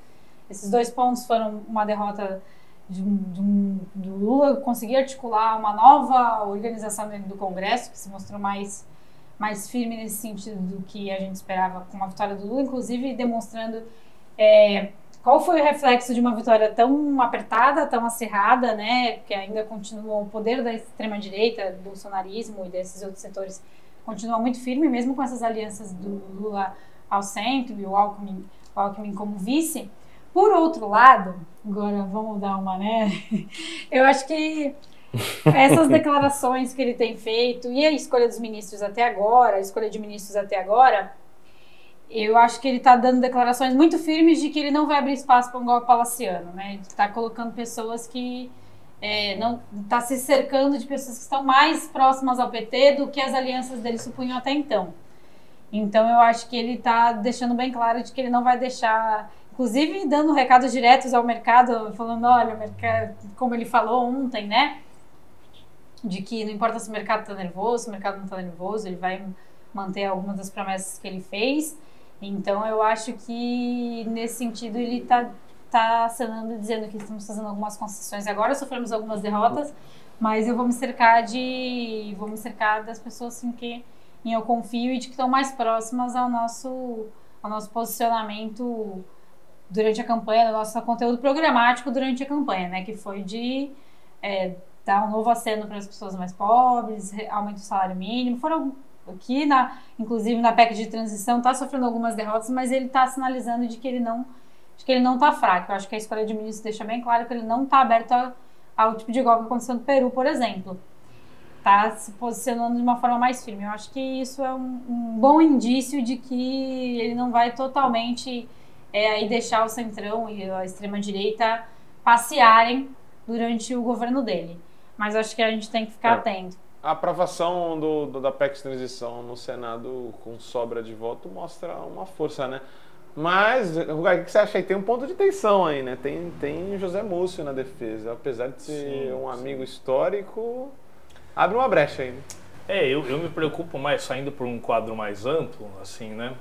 esses dois pontos foram uma derrota de, de, do Lula conseguir articular uma nova organização dentro do Congresso, que se mostrou mais, mais firme nesse sentido do que a gente esperava com a vitória do Lula, inclusive demonstrando é, qual foi o reflexo de uma vitória tão apertada, tão acirrada, né, que ainda continua o poder da extrema-direita, do bolsonarismo e desses outros setores continua muito firme, mesmo com essas alianças do Lula ao centro e o Alckmin, o Alckmin como vice. Por outro lado, agora vamos dar uma, né? Eu acho que essas declarações que ele tem feito e a escolha dos ministros até agora, a escolha de ministros até agora, eu acho que ele está dando declarações muito firmes de que ele não vai abrir espaço para um golpe palaciano, né? Ele está colocando pessoas que é, não está se cercando de pessoas que estão mais próximas ao PT do que as alianças dele supunham até então. Então eu acho que ele está deixando bem claro de que ele não vai deixar inclusive dando recados diretos ao mercado, falando, olha, mercado, como ele falou ontem, né? De que não importa se o mercado está nervoso, se o mercado não está nervoso, ele vai manter algumas das promessas que ele fez. Então eu acho que nesse sentido ele está tá acenando dizendo que estamos fazendo algumas concessões agora, sofremos algumas derrotas, mas eu vou me cercar de vou me cercar das pessoas em que em eu confio e de que estão mais próximas ao nosso ao nosso posicionamento durante a campanha, do nosso conteúdo programático durante a campanha, né? Que foi de é, dar um novo aceno para as pessoas mais pobres, aumento do salário mínimo. Foram aqui, na, inclusive na PEC de transição, está sofrendo algumas derrotas, mas ele está sinalizando de que ele não de que ele não está fraco. Eu acho que a escolha de ministro deixa bem claro que ele não está aberto ao tipo de golpe que aconteceu no Peru, por exemplo. Está se posicionando de uma forma mais firme. Eu acho que isso é um, um bom indício de que ele não vai totalmente é aí deixar o centrão e a extrema direita passearem durante o governo dele. Mas acho que a gente tem que ficar é. atento. a aprovação do, do, da PEC de transição no Senado com sobra de voto mostra uma força, né? Mas, o que você acha aí? Tem um ponto de tensão aí, né? Tem, tem José Múcio na defesa. Apesar de ser sim, um amigo sim. histórico, abre uma brecha aí. Né? É, eu, eu me preocupo mais, saindo por um quadro mais amplo, assim, né?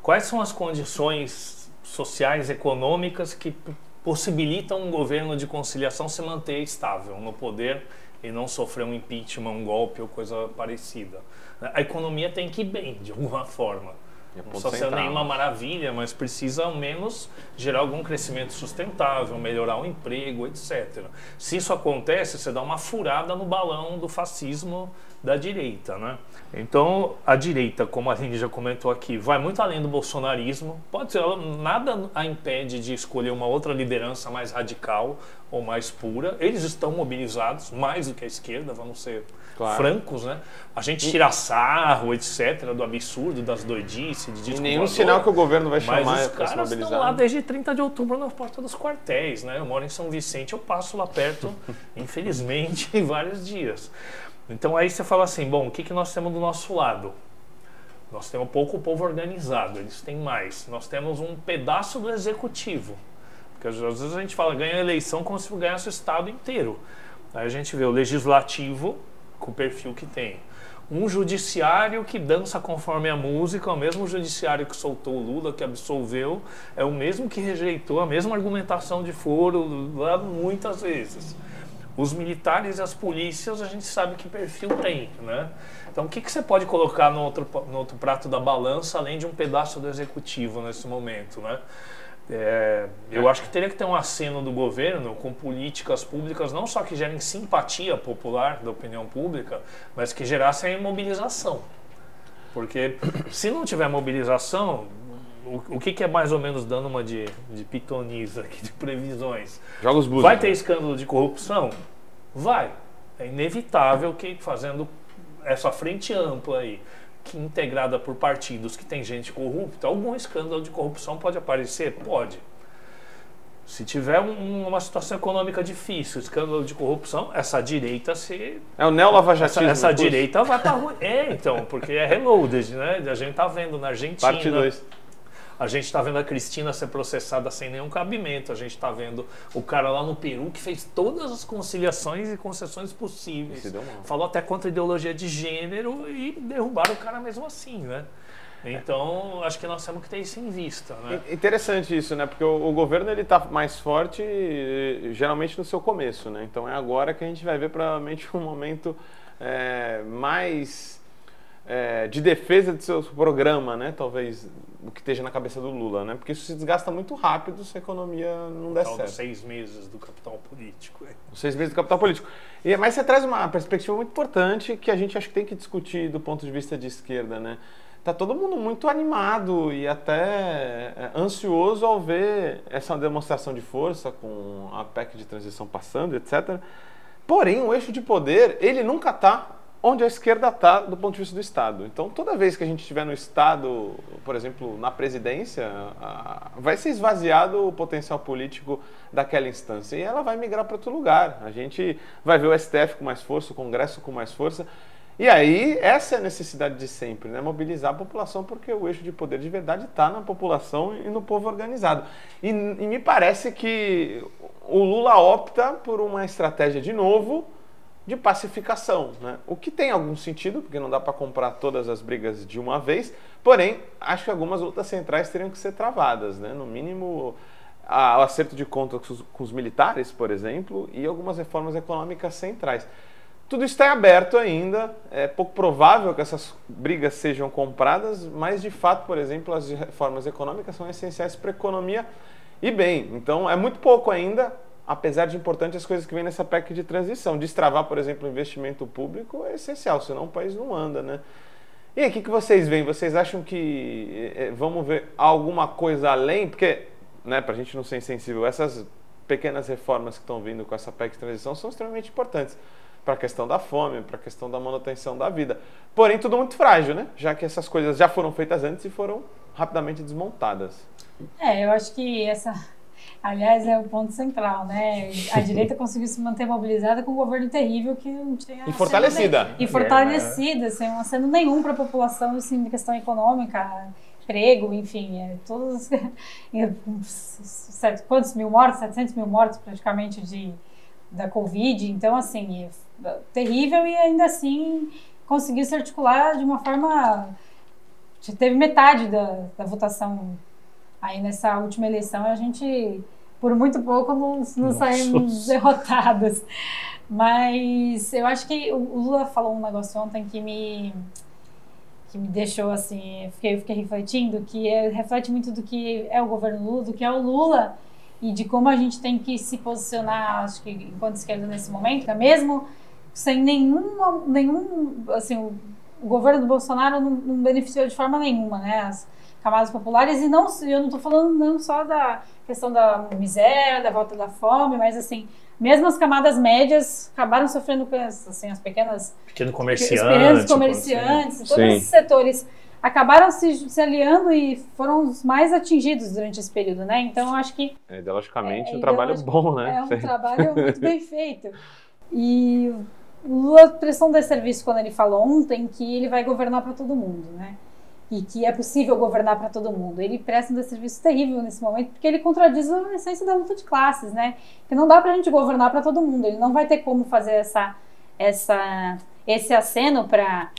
Quais são as condições sociais, econômicas que possibilitam um governo de conciliação se manter estável no poder e não sofrer um impeachment, um golpe ou coisa parecida? A economia tem que ir bem, de alguma forma. Não precisa ser nenhuma maravilha, mas precisa ao menos gerar algum crescimento sustentável, melhorar o emprego, etc. Se isso acontece, você dá uma furada no balão do fascismo da direita, né? Então, a direita, como a gente já comentou aqui, vai muito além do bolsonarismo. Pode ser, nada a impede de escolher uma outra liderança mais radical ou mais pura. Eles estão mobilizados mais do que a esquerda, vamos ser claro. francos, né? A gente tira sarro, etc, do absurdo, das doidices, de disco nenhum sinal que o governo vai chamar mas os caras estão lá desde 30 de outubro na porta dos quartéis, né? Eu moro em São Vicente, eu passo lá perto, infelizmente, em vários dias. Então aí você fala assim, bom, o que, que nós temos do nosso lado? Nós temos pouco povo organizado, eles têm mais. Nós temos um pedaço do executivo. Porque às vezes a gente fala, ganha a eleição como se ganhasse o Estado inteiro. Aí a gente vê o legislativo com o perfil que tem. Um judiciário que dança conforme a música, o mesmo judiciário que soltou o Lula, que absolveu, é o mesmo que rejeitou a mesma argumentação de foro muitas vezes. Os militares e as polícias, a gente sabe que perfil tem, né? Então, o que, que você pode colocar no outro, no outro prato da balança, além de um pedaço do executivo nesse momento, né? É, eu acho que teria que ter um aceno do governo com políticas públicas não só que gerem simpatia popular da opinião pública, mas que gerassem mobilização. Porque se não tiver mobilização, o, o que, que, é mais ou menos dando uma de, de pitoniza aqui, de previsões? Jogos búzios. Vai ter escândalo de corrupção? Vai. É inevitável que fazendo essa frente ampla aí, que integrada por partidos que tem gente corrupta, algum escândalo de corrupção pode aparecer? Pode. Se tiver um, uma situação econômica difícil, escândalo de corrupção, essa direita se. É o neolavajatismo. Essa, essa direita vai estar ruim. É, então, porque é reloaded, né? A gente tá vendo na Argentina. Parte 2. A gente está vendo a Cristina ser processada sem nenhum cabimento. A gente está vendo o cara lá no Peru que fez todas as conciliações e concessões possíveis. Falou até contra a ideologia de gênero e derrubaram o cara mesmo assim, né? Então, acho que nós temos que ter isso em vista. Né? Interessante isso, né? Porque o, o governo ele está mais forte geralmente no seu começo, né? Então é agora que a gente vai ver provavelmente um momento é, mais é, de defesa do seu programa, né? Talvez o que esteja na cabeça do Lula, né? Porque isso se desgasta muito rápido se a economia não der certo. seis meses do capital político. É. Os seis meses do capital político. E, mas você traz uma perspectiva muito importante que a gente acho que tem que discutir do ponto de vista de esquerda, né? Tá todo mundo muito animado e até é, ansioso ao ver essa demonstração de força com a PEC de transição passando, etc. Porém, o eixo de poder, ele nunca está onde a esquerda está do ponto de vista do Estado. Então, toda vez que a gente estiver no Estado, por exemplo, na presidência, vai ser esvaziado o potencial político daquela instância e ela vai migrar para outro lugar. A gente vai ver o STF com mais força, o Congresso com mais força. E aí, essa é a necessidade de sempre, né? mobilizar a população, porque o eixo de poder de verdade está na população e no povo organizado. E, e me parece que o Lula opta por uma estratégia de novo de pacificação, né? o que tem algum sentido, porque não dá para comprar todas as brigas de uma vez, porém, acho que algumas lutas centrais teriam que ser travadas, né? no mínimo a, o acerto de contas com, com os militares, por exemplo, e algumas reformas econômicas centrais. Tudo está aberto ainda, é pouco provável que essas brigas sejam compradas, mas de fato, por exemplo, as reformas econômicas são essenciais para a economia e bem. Então é muito pouco ainda, apesar de importante as coisas que vêm nessa PEC de transição. Destravar, por exemplo, o investimento público é essencial, senão o país não anda, né? E aí, o que, que vocês veem? Vocês acham que é, vamos ver alguma coisa além? Porque, né, para a gente não ser insensível, essas pequenas reformas que estão vindo com essa PEC de transição são extremamente importantes para a questão da fome, para a questão da manutenção da vida. Porém, tudo muito frágil, né? Já que essas coisas já foram feitas antes e foram rapidamente desmontadas. É, eu acho que essa Aliás, é o ponto central, né? A direita conseguiu se manter mobilizada com um governo terrível que não tinha. E fortalecida. E fortalecida, é, sem aceno nenhum para a população, assim, de questão econômica, emprego, enfim, é, todos. quantos mil mortos? 700 mil mortos praticamente de, da Covid. Então, assim, é terrível e ainda assim conseguiu se articular de uma forma. Teve metade da, da votação Aí nessa última eleição a gente, por muito pouco, não, não saímos derrotadas. Mas eu acho que o Lula falou um negócio ontem que me que me deixou assim, eu fiquei, eu fiquei refletindo, que é, reflete muito do que é o governo Lula, do que é o Lula e de como a gente tem que se posicionar, acho que enquanto esquerda nesse momento, mesmo sem nenhuma, nenhum, assim, o, o governo do Bolsonaro não, não, beneficiou de forma nenhuma, né? As, camadas populares e não eu não estou falando não só da questão da miséria, da volta da fome, mas assim mesmo as camadas médias acabaram sofrendo com assim as pequenas pequeno comerciantes, os pequenos comerciantes, todos Sim. esses setores acabaram se, se, aliando e foram os mais atingidos durante esse período, né? Então eu acho que é, ideologicamente é, um trabalho bom, né? É um Sim. trabalho muito bem feito. E o Lula prestou um desserviço quando ele falou ontem que ele vai governar para todo mundo, né? E que é possível governar para todo mundo. Ele presta um serviço terrível nesse momento, porque ele contradiz a essência da luta de classes, né? Que não dá para a gente governar para todo mundo. Ele não vai ter como fazer essa, essa, esse aceno para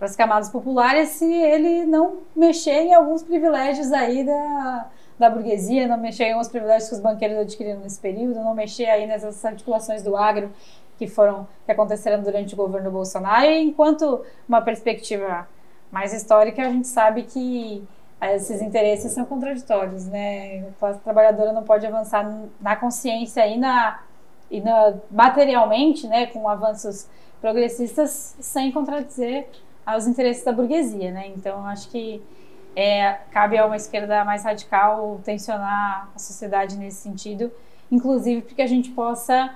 as camadas populares se ele não mexer em alguns privilégios aí da, da burguesia, não mexer em alguns privilégios que os banqueiros adquiriram nesse período, não mexer aí nessas articulações do agro que foram que aconteceram durante o governo Bolsonaro, enquanto uma perspectiva mais histórica, a gente sabe que esses interesses são contraditórios, né? A classe trabalhadora não pode avançar na consciência e na, e na materialmente, né, com avanços progressistas, sem contradizer aos interesses da burguesia, né? Então, acho que é, cabe a uma esquerda mais radical tensionar a sociedade nesse sentido, inclusive porque a gente possa,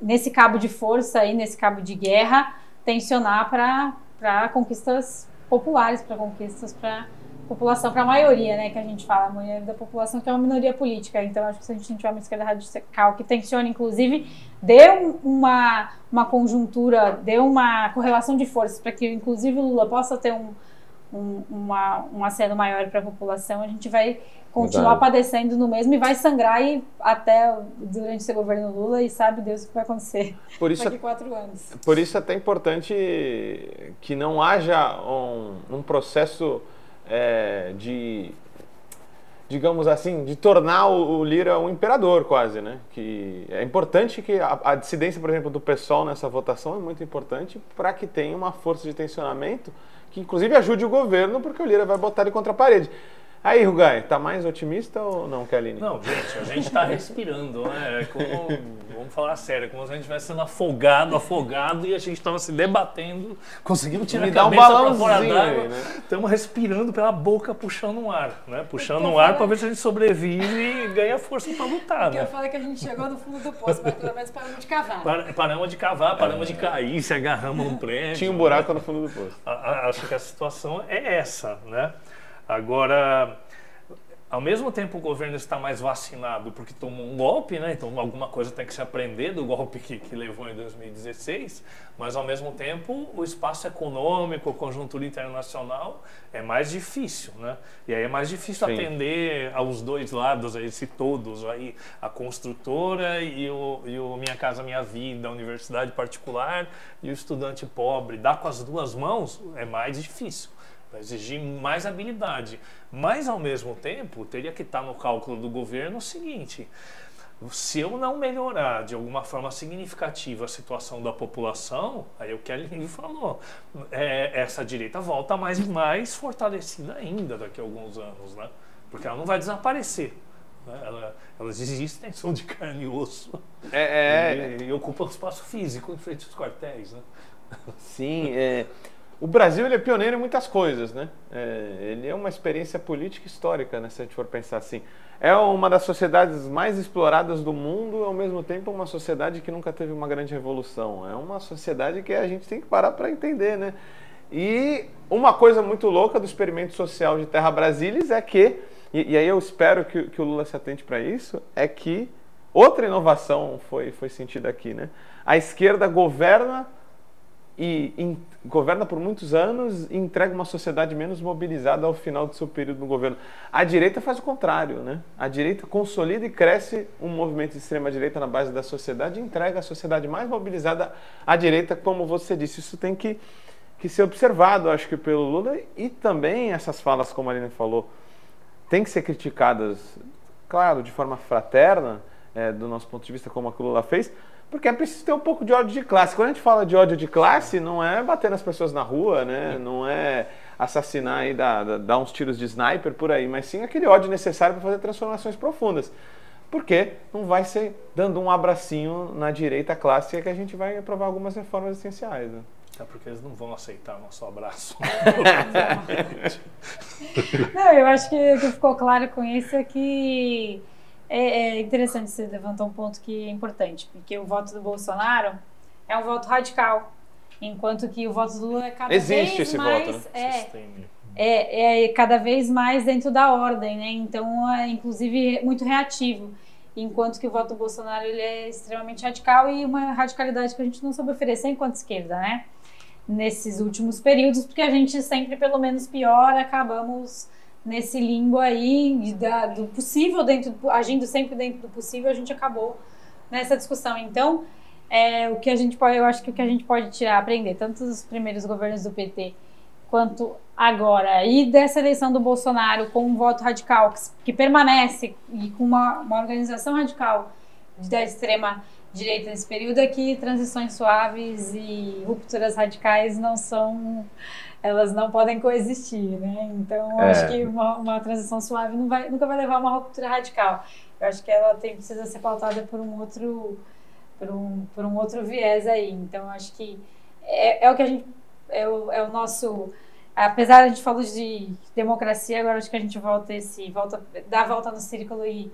nesse cabo de força e nesse cabo de guerra, tensionar para conquistas populares, para conquistas para população, para a maioria, né, que a gente fala, a maioria da população que é uma minoria política. Então, acho que se a gente tiver uma esquerda radical que tensione, inclusive, dê uma, uma conjuntura, dê uma correlação de forças para que, inclusive, o Lula possa ter um, um, uma, um aceno maior para a população, a gente vai continuar Verdade. padecendo no mesmo e vai sangrar e até durante esse governo Lula e sabe Deus o que vai acontecer por isso, daqui a quatro anos. Por isso é até importante que não haja um, um processo é, de digamos assim, de tornar o, Lira um imperador quase, né? Que é importante que a, a dissidência, por exemplo, do PSOL nessa votação é muito importante para que tenha uma força de tensionamento que inclusive ajude o governo, porque o Lira vai botar ele contra a parede. Aí, Rugai, tá mais otimista ou não, Kelly? Não, gente, a gente tá respirando, né? É como, vamos falar sério, é como se a gente estivesse sendo afogado, afogado e a gente tava se debatendo, conseguindo tirar Me a cabeça um pra fora d'água. Estamos né? respirando pela boca, puxando um ar, né? Puxando um ar para ver se a gente sobrevive e ganha força para lutar, né? eu falo que a gente chegou no fundo do poço, mas pelo menos paramos de cavar. Par, paramos de cavar, paramos é. de cair, se agarramos num prédio. Tinha um buraco no fundo do poço. acho que a situação é essa, né? Agora, ao mesmo tempo o governo está mais vacinado porque tomou um golpe, né? então alguma coisa tem que se aprender do golpe que, que, levou em 2016, mas ao mesmo tempo o espaço econômico, a conjuntura internacional é mais difícil, né? E aí é mais difícil Sim. atender aos dois lados, a esse todos aí, a construtora e o, e o Minha Casa Minha Vida, a universidade particular e o estudante pobre. Dar com as duas mãos é mais difícil. Vai exigir mais habilidade. Mas, ao mesmo tempo, teria que estar no cálculo do governo o seguinte: se eu não melhorar de alguma forma significativa a situação da população, aí o Kelly falou, é, essa direita volta mais mais fortalecida ainda daqui a alguns anos, né? Porque ela não vai desaparecer. Né? Ela, elas existem, são de carne e osso. É, é... E, e ocupam espaço físico em frente aos quartéis, né? Sim, é. O Brasil ele é pioneiro em muitas coisas, né? É, ele é uma experiência política histórica, né? Se a gente for pensar assim. É uma das sociedades mais exploradas do mundo, ao mesmo tempo uma sociedade que nunca teve uma grande revolução. É uma sociedade que a gente tem que parar para entender, né? E uma coisa muito louca do experimento social de Terra Brasilis é que e, e aí eu espero que, que o Lula se atente para isso, é que outra inovação foi, foi sentida aqui, né? A esquerda governa e in, governa por muitos anos e entrega uma sociedade menos mobilizada ao final do seu período no governo. A direita faz o contrário, né? A direita consolida e cresce um movimento de extrema direita na base da sociedade e entrega a sociedade mais mobilizada à direita, como você disse. Isso tem que, que ser observado, acho que pelo Lula e também essas falas, como a Aline falou, tem que ser criticadas, claro, de forma fraterna, é, do nosso ponto de vista, como a que o Lula fez, porque é preciso ter um pouco de ódio de classe. Quando a gente fala de ódio de classe, não é bater nas pessoas na rua, né? Não é assassinar e dar, dar uns tiros de sniper por aí, mas sim aquele ódio necessário para fazer transformações profundas. Porque não vai ser dando um abracinho na direita clássica que a gente vai aprovar algumas reformas essenciais. Né? É porque eles não vão aceitar o nosso abraço. não, eu acho que o que ficou claro com isso é que é, é interessante você levantar um ponto que é importante, porque o voto do Bolsonaro é um voto radical, enquanto que o voto do Lula é cada Existe vez esse mais voto, né? é, é, é, cada vez mais dentro da ordem, né? Então, é inclusive muito reativo, enquanto que o voto do Bolsonaro ele é extremamente radical e uma radicalidade que a gente não soube oferecer enquanto esquerda, né? Nesses últimos períodos, porque a gente sempre, pelo menos pior, acabamos nesse limbo aí da, do possível dentro agindo sempre dentro do possível a gente acabou nessa discussão. Então é, o que a gente pode eu acho que o que a gente pode tirar aprender tanto dos primeiros governos do PT quanto agora e dessa eleição do Bolsonaro com um voto radical que, que permanece e com uma, uma organização radical da extrema direita nesse período é que transições suaves e rupturas radicais não são elas não podem coexistir, né? Então, é. acho que uma, uma, transição suave não vai, nunca vai levar a uma ruptura radical. Eu acho que ela tem, precisa ser pautada por um outro por um, por um outro viés aí. Então, acho que é, é o que a gente é o, é o nosso apesar de a gente falar de democracia, agora acho que a gente volta esse volta dá a volta no círculo e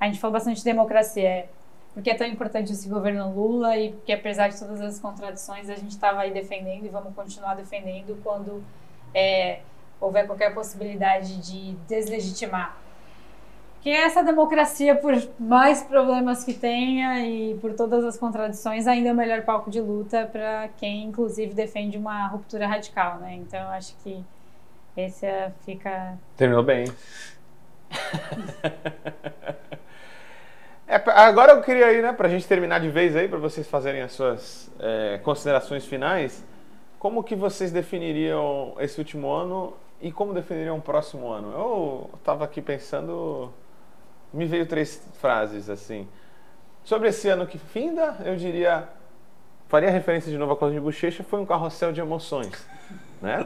a gente falou bastante de democracia. É, porque é tão importante esse governo Lula e porque apesar de todas as contradições a gente estava aí defendendo e vamos continuar defendendo quando é, houver qualquer possibilidade de deslegitimar. Que essa democracia, por mais problemas que tenha e por todas as contradições, ainda é o melhor palco de luta para quem, inclusive, defende uma ruptura radical, né? Então, acho que esse é, fica... Terminou bem. É, agora eu queria ir, né, para a gente terminar de vez aí, para vocês fazerem as suas é, considerações finais. Como que vocês definiriam esse último ano e como definiriam o próximo ano? Eu estava aqui pensando, me veio três frases assim. Sobre esse ano que finda, eu diria, faria referência de novo a Claudinho Bochecha, foi um carrossel de emoções, né?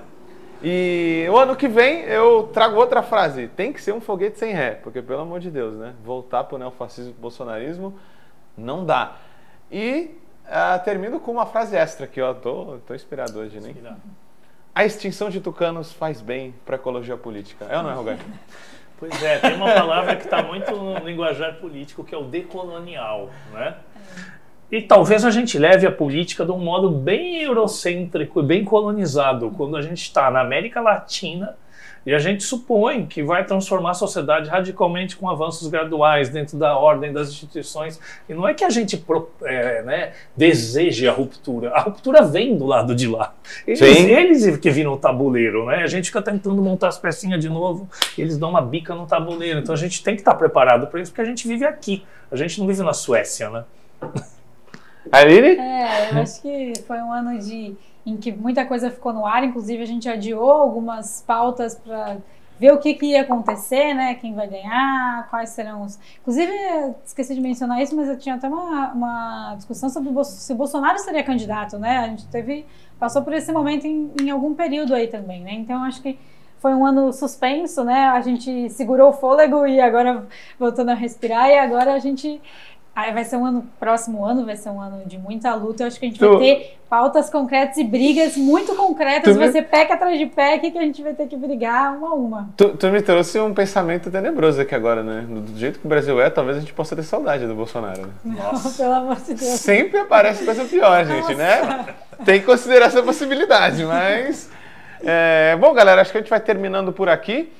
E o ano que vem eu trago outra frase. Tem que ser um foguete sem ré, porque pelo amor de Deus, né? Voltar para o neofascismo e bolsonarismo não dá. E uh, termino com uma frase extra que eu tô, tô inspirado hoje, né? A extinção de tucanos faz bem para a ecologia política. É ou não é, Roberto? Pois é, tem uma palavra que está muito no linguajar político que é o decolonial, né? E talvez a gente leve a política de um modo bem eurocêntrico e bem colonizado, quando a gente está na América Latina e a gente supõe que vai transformar a sociedade radicalmente com avanços graduais dentro da ordem das instituições. E não é que a gente é, né, deseje a ruptura, a ruptura vem do lado de lá. Eles, eles que viram o tabuleiro, né? A gente fica tentando montar as pecinhas de novo, eles dão uma bica no tabuleiro. Então a gente tem que estar preparado para isso, porque a gente vive aqui. A gente não vive na Suécia, né? Aline? É, eu acho que foi um ano de, em que muita coisa ficou no ar, inclusive a gente adiou algumas pautas para ver o que, que, ia acontecer, né? Quem vai ganhar, quais serão os. Inclusive, esqueci de mencionar isso, mas eu tinha até uma, uma discussão sobre se Bolsonaro seria candidato, né? A gente teve. passou por esse momento em, em algum período aí também, né? Então acho que foi um ano suspenso, né? A gente segurou o fôlego e agora voltando a respirar, e agora a gente Aí vai ser um ano, próximo ano vai ser um ano de muita luta. Eu acho que a gente tu... vai ter pautas concretas e brigas muito concretas. Tu vai me... ser PEC atrás de PEC que a gente vai ter que brigar uma a uma. Tu, tu, me trouxe um pensamento tenebroso aqui agora, né? Do jeito que o Brasil é, talvez a gente possa ter saudade do Bolsonaro. Né? Não, pelo amor de Deus. Sempre aparece coisa pior, gente, né? Nossa. né? Tem que considerar essa possibilidade, mas. É... Bom, galera, acho que a gente vai terminando por aqui.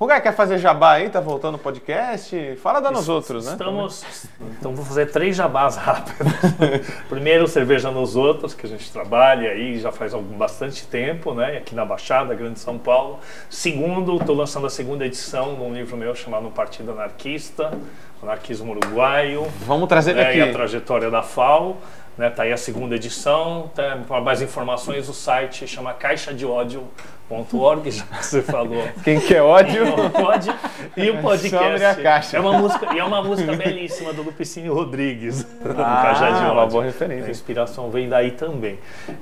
Rugai, quer fazer jabá aí? Tá voltando o podcast? Fala da nos outros, né? Estamos. Então vou fazer três jabás rápidos. Primeiro, cerveja nos outros, que a gente trabalha aí já faz algum, bastante tempo, né? Aqui na Baixada, Grande São Paulo. Segundo, estou lançando a segunda edição de um livro meu chamado Partido Anarquista, Anarquismo Uruguaio. Vamos trazer né, aqui. E a trajetória da FAO. Né, tá aí a segunda edição. Tá, para mais informações, o site chama Caixa de Ódio .org, já que você falou. Quem quer ódio? Pode. E o podcast. É uma música, e é uma música belíssima do Lupicínio Rodrigues. Ah, Caixa de uma Ódio. boa referência. A inspiração vem daí também.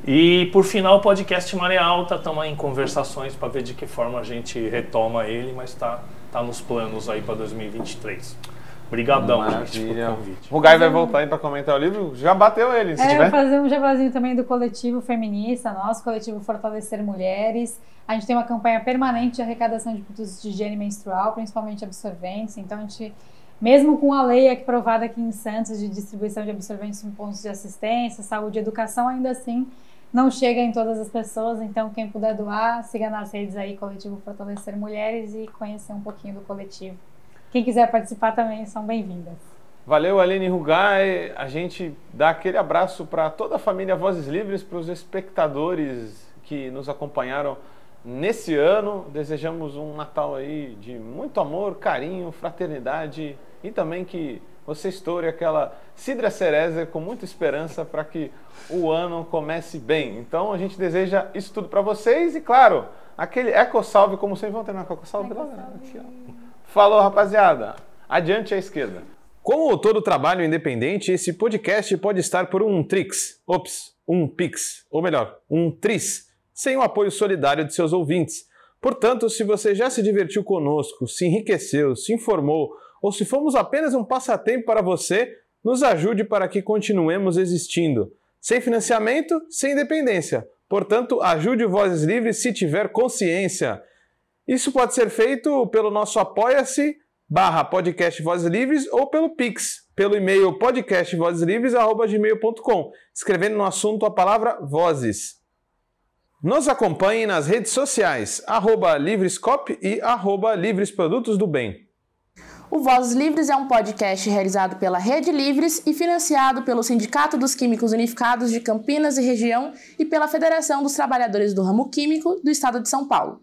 E por final, o podcast Maré Alta, estamos em conversações para ver de que forma a gente retoma ele, mas está tá nos planos aí para 2023. Obrigadão, gente, Maravilha. convite. Rugai vai voltar aí para comentar o livro. Já bateu ele, se É, tiver. fazer um jabazinho também do coletivo feminista, nosso coletivo Fortalecer Mulheres. A gente tem uma campanha permanente de arrecadação de produtos de higiene menstrual, principalmente absorventes. Então, a gente, mesmo com a lei aqui aprovada aqui em Santos de distribuição de absorventes em pontos de assistência, saúde e educação, ainda assim não chega em todas as pessoas. Então, quem puder doar, siga nas redes aí, Coletivo Fortalecer Mulheres e conhecer um pouquinho do coletivo. Quem quiser participar também são bem-vindas. Valeu, Aline Rugai. A gente dá aquele abraço para toda a família Vozes Livres, para os espectadores que nos acompanharam nesse ano. Desejamos um Natal aí de muito amor, carinho, fraternidade e também que você estoure aquela Cidra Cerezer com muita esperança para que o ano comece bem. Então a gente deseja isso tudo para vocês e, claro, aquele eco salve, como sempre, vamos terminar com eco salve. Eco salve. Falou, rapaziada. Adiante à esquerda. Como todo trabalho independente, esse podcast pode estar por um Trix, ops, um Pix, ou melhor, um Tris, sem o apoio solidário de seus ouvintes. Portanto, se você já se divertiu conosco, se enriqueceu, se informou, ou se fomos apenas um passatempo para você, nos ajude para que continuemos existindo. Sem financiamento, sem independência. Portanto, ajude o Vozes Livres se tiver consciência. Isso pode ser feito pelo nosso apoia-se barra podcast Vozes Livres ou pelo Pix, pelo e-mail podcastvozeslivres.gmail.com, escrevendo no assunto a palavra Vozes. Nos acompanhe nas redes sociais, arroba Livrescop e arroba Livres Produtos do Bem. O Vozes Livres é um podcast realizado pela Rede Livres e financiado pelo Sindicato dos Químicos Unificados de Campinas e Região e pela Federação dos Trabalhadores do Ramo Químico do Estado de São Paulo.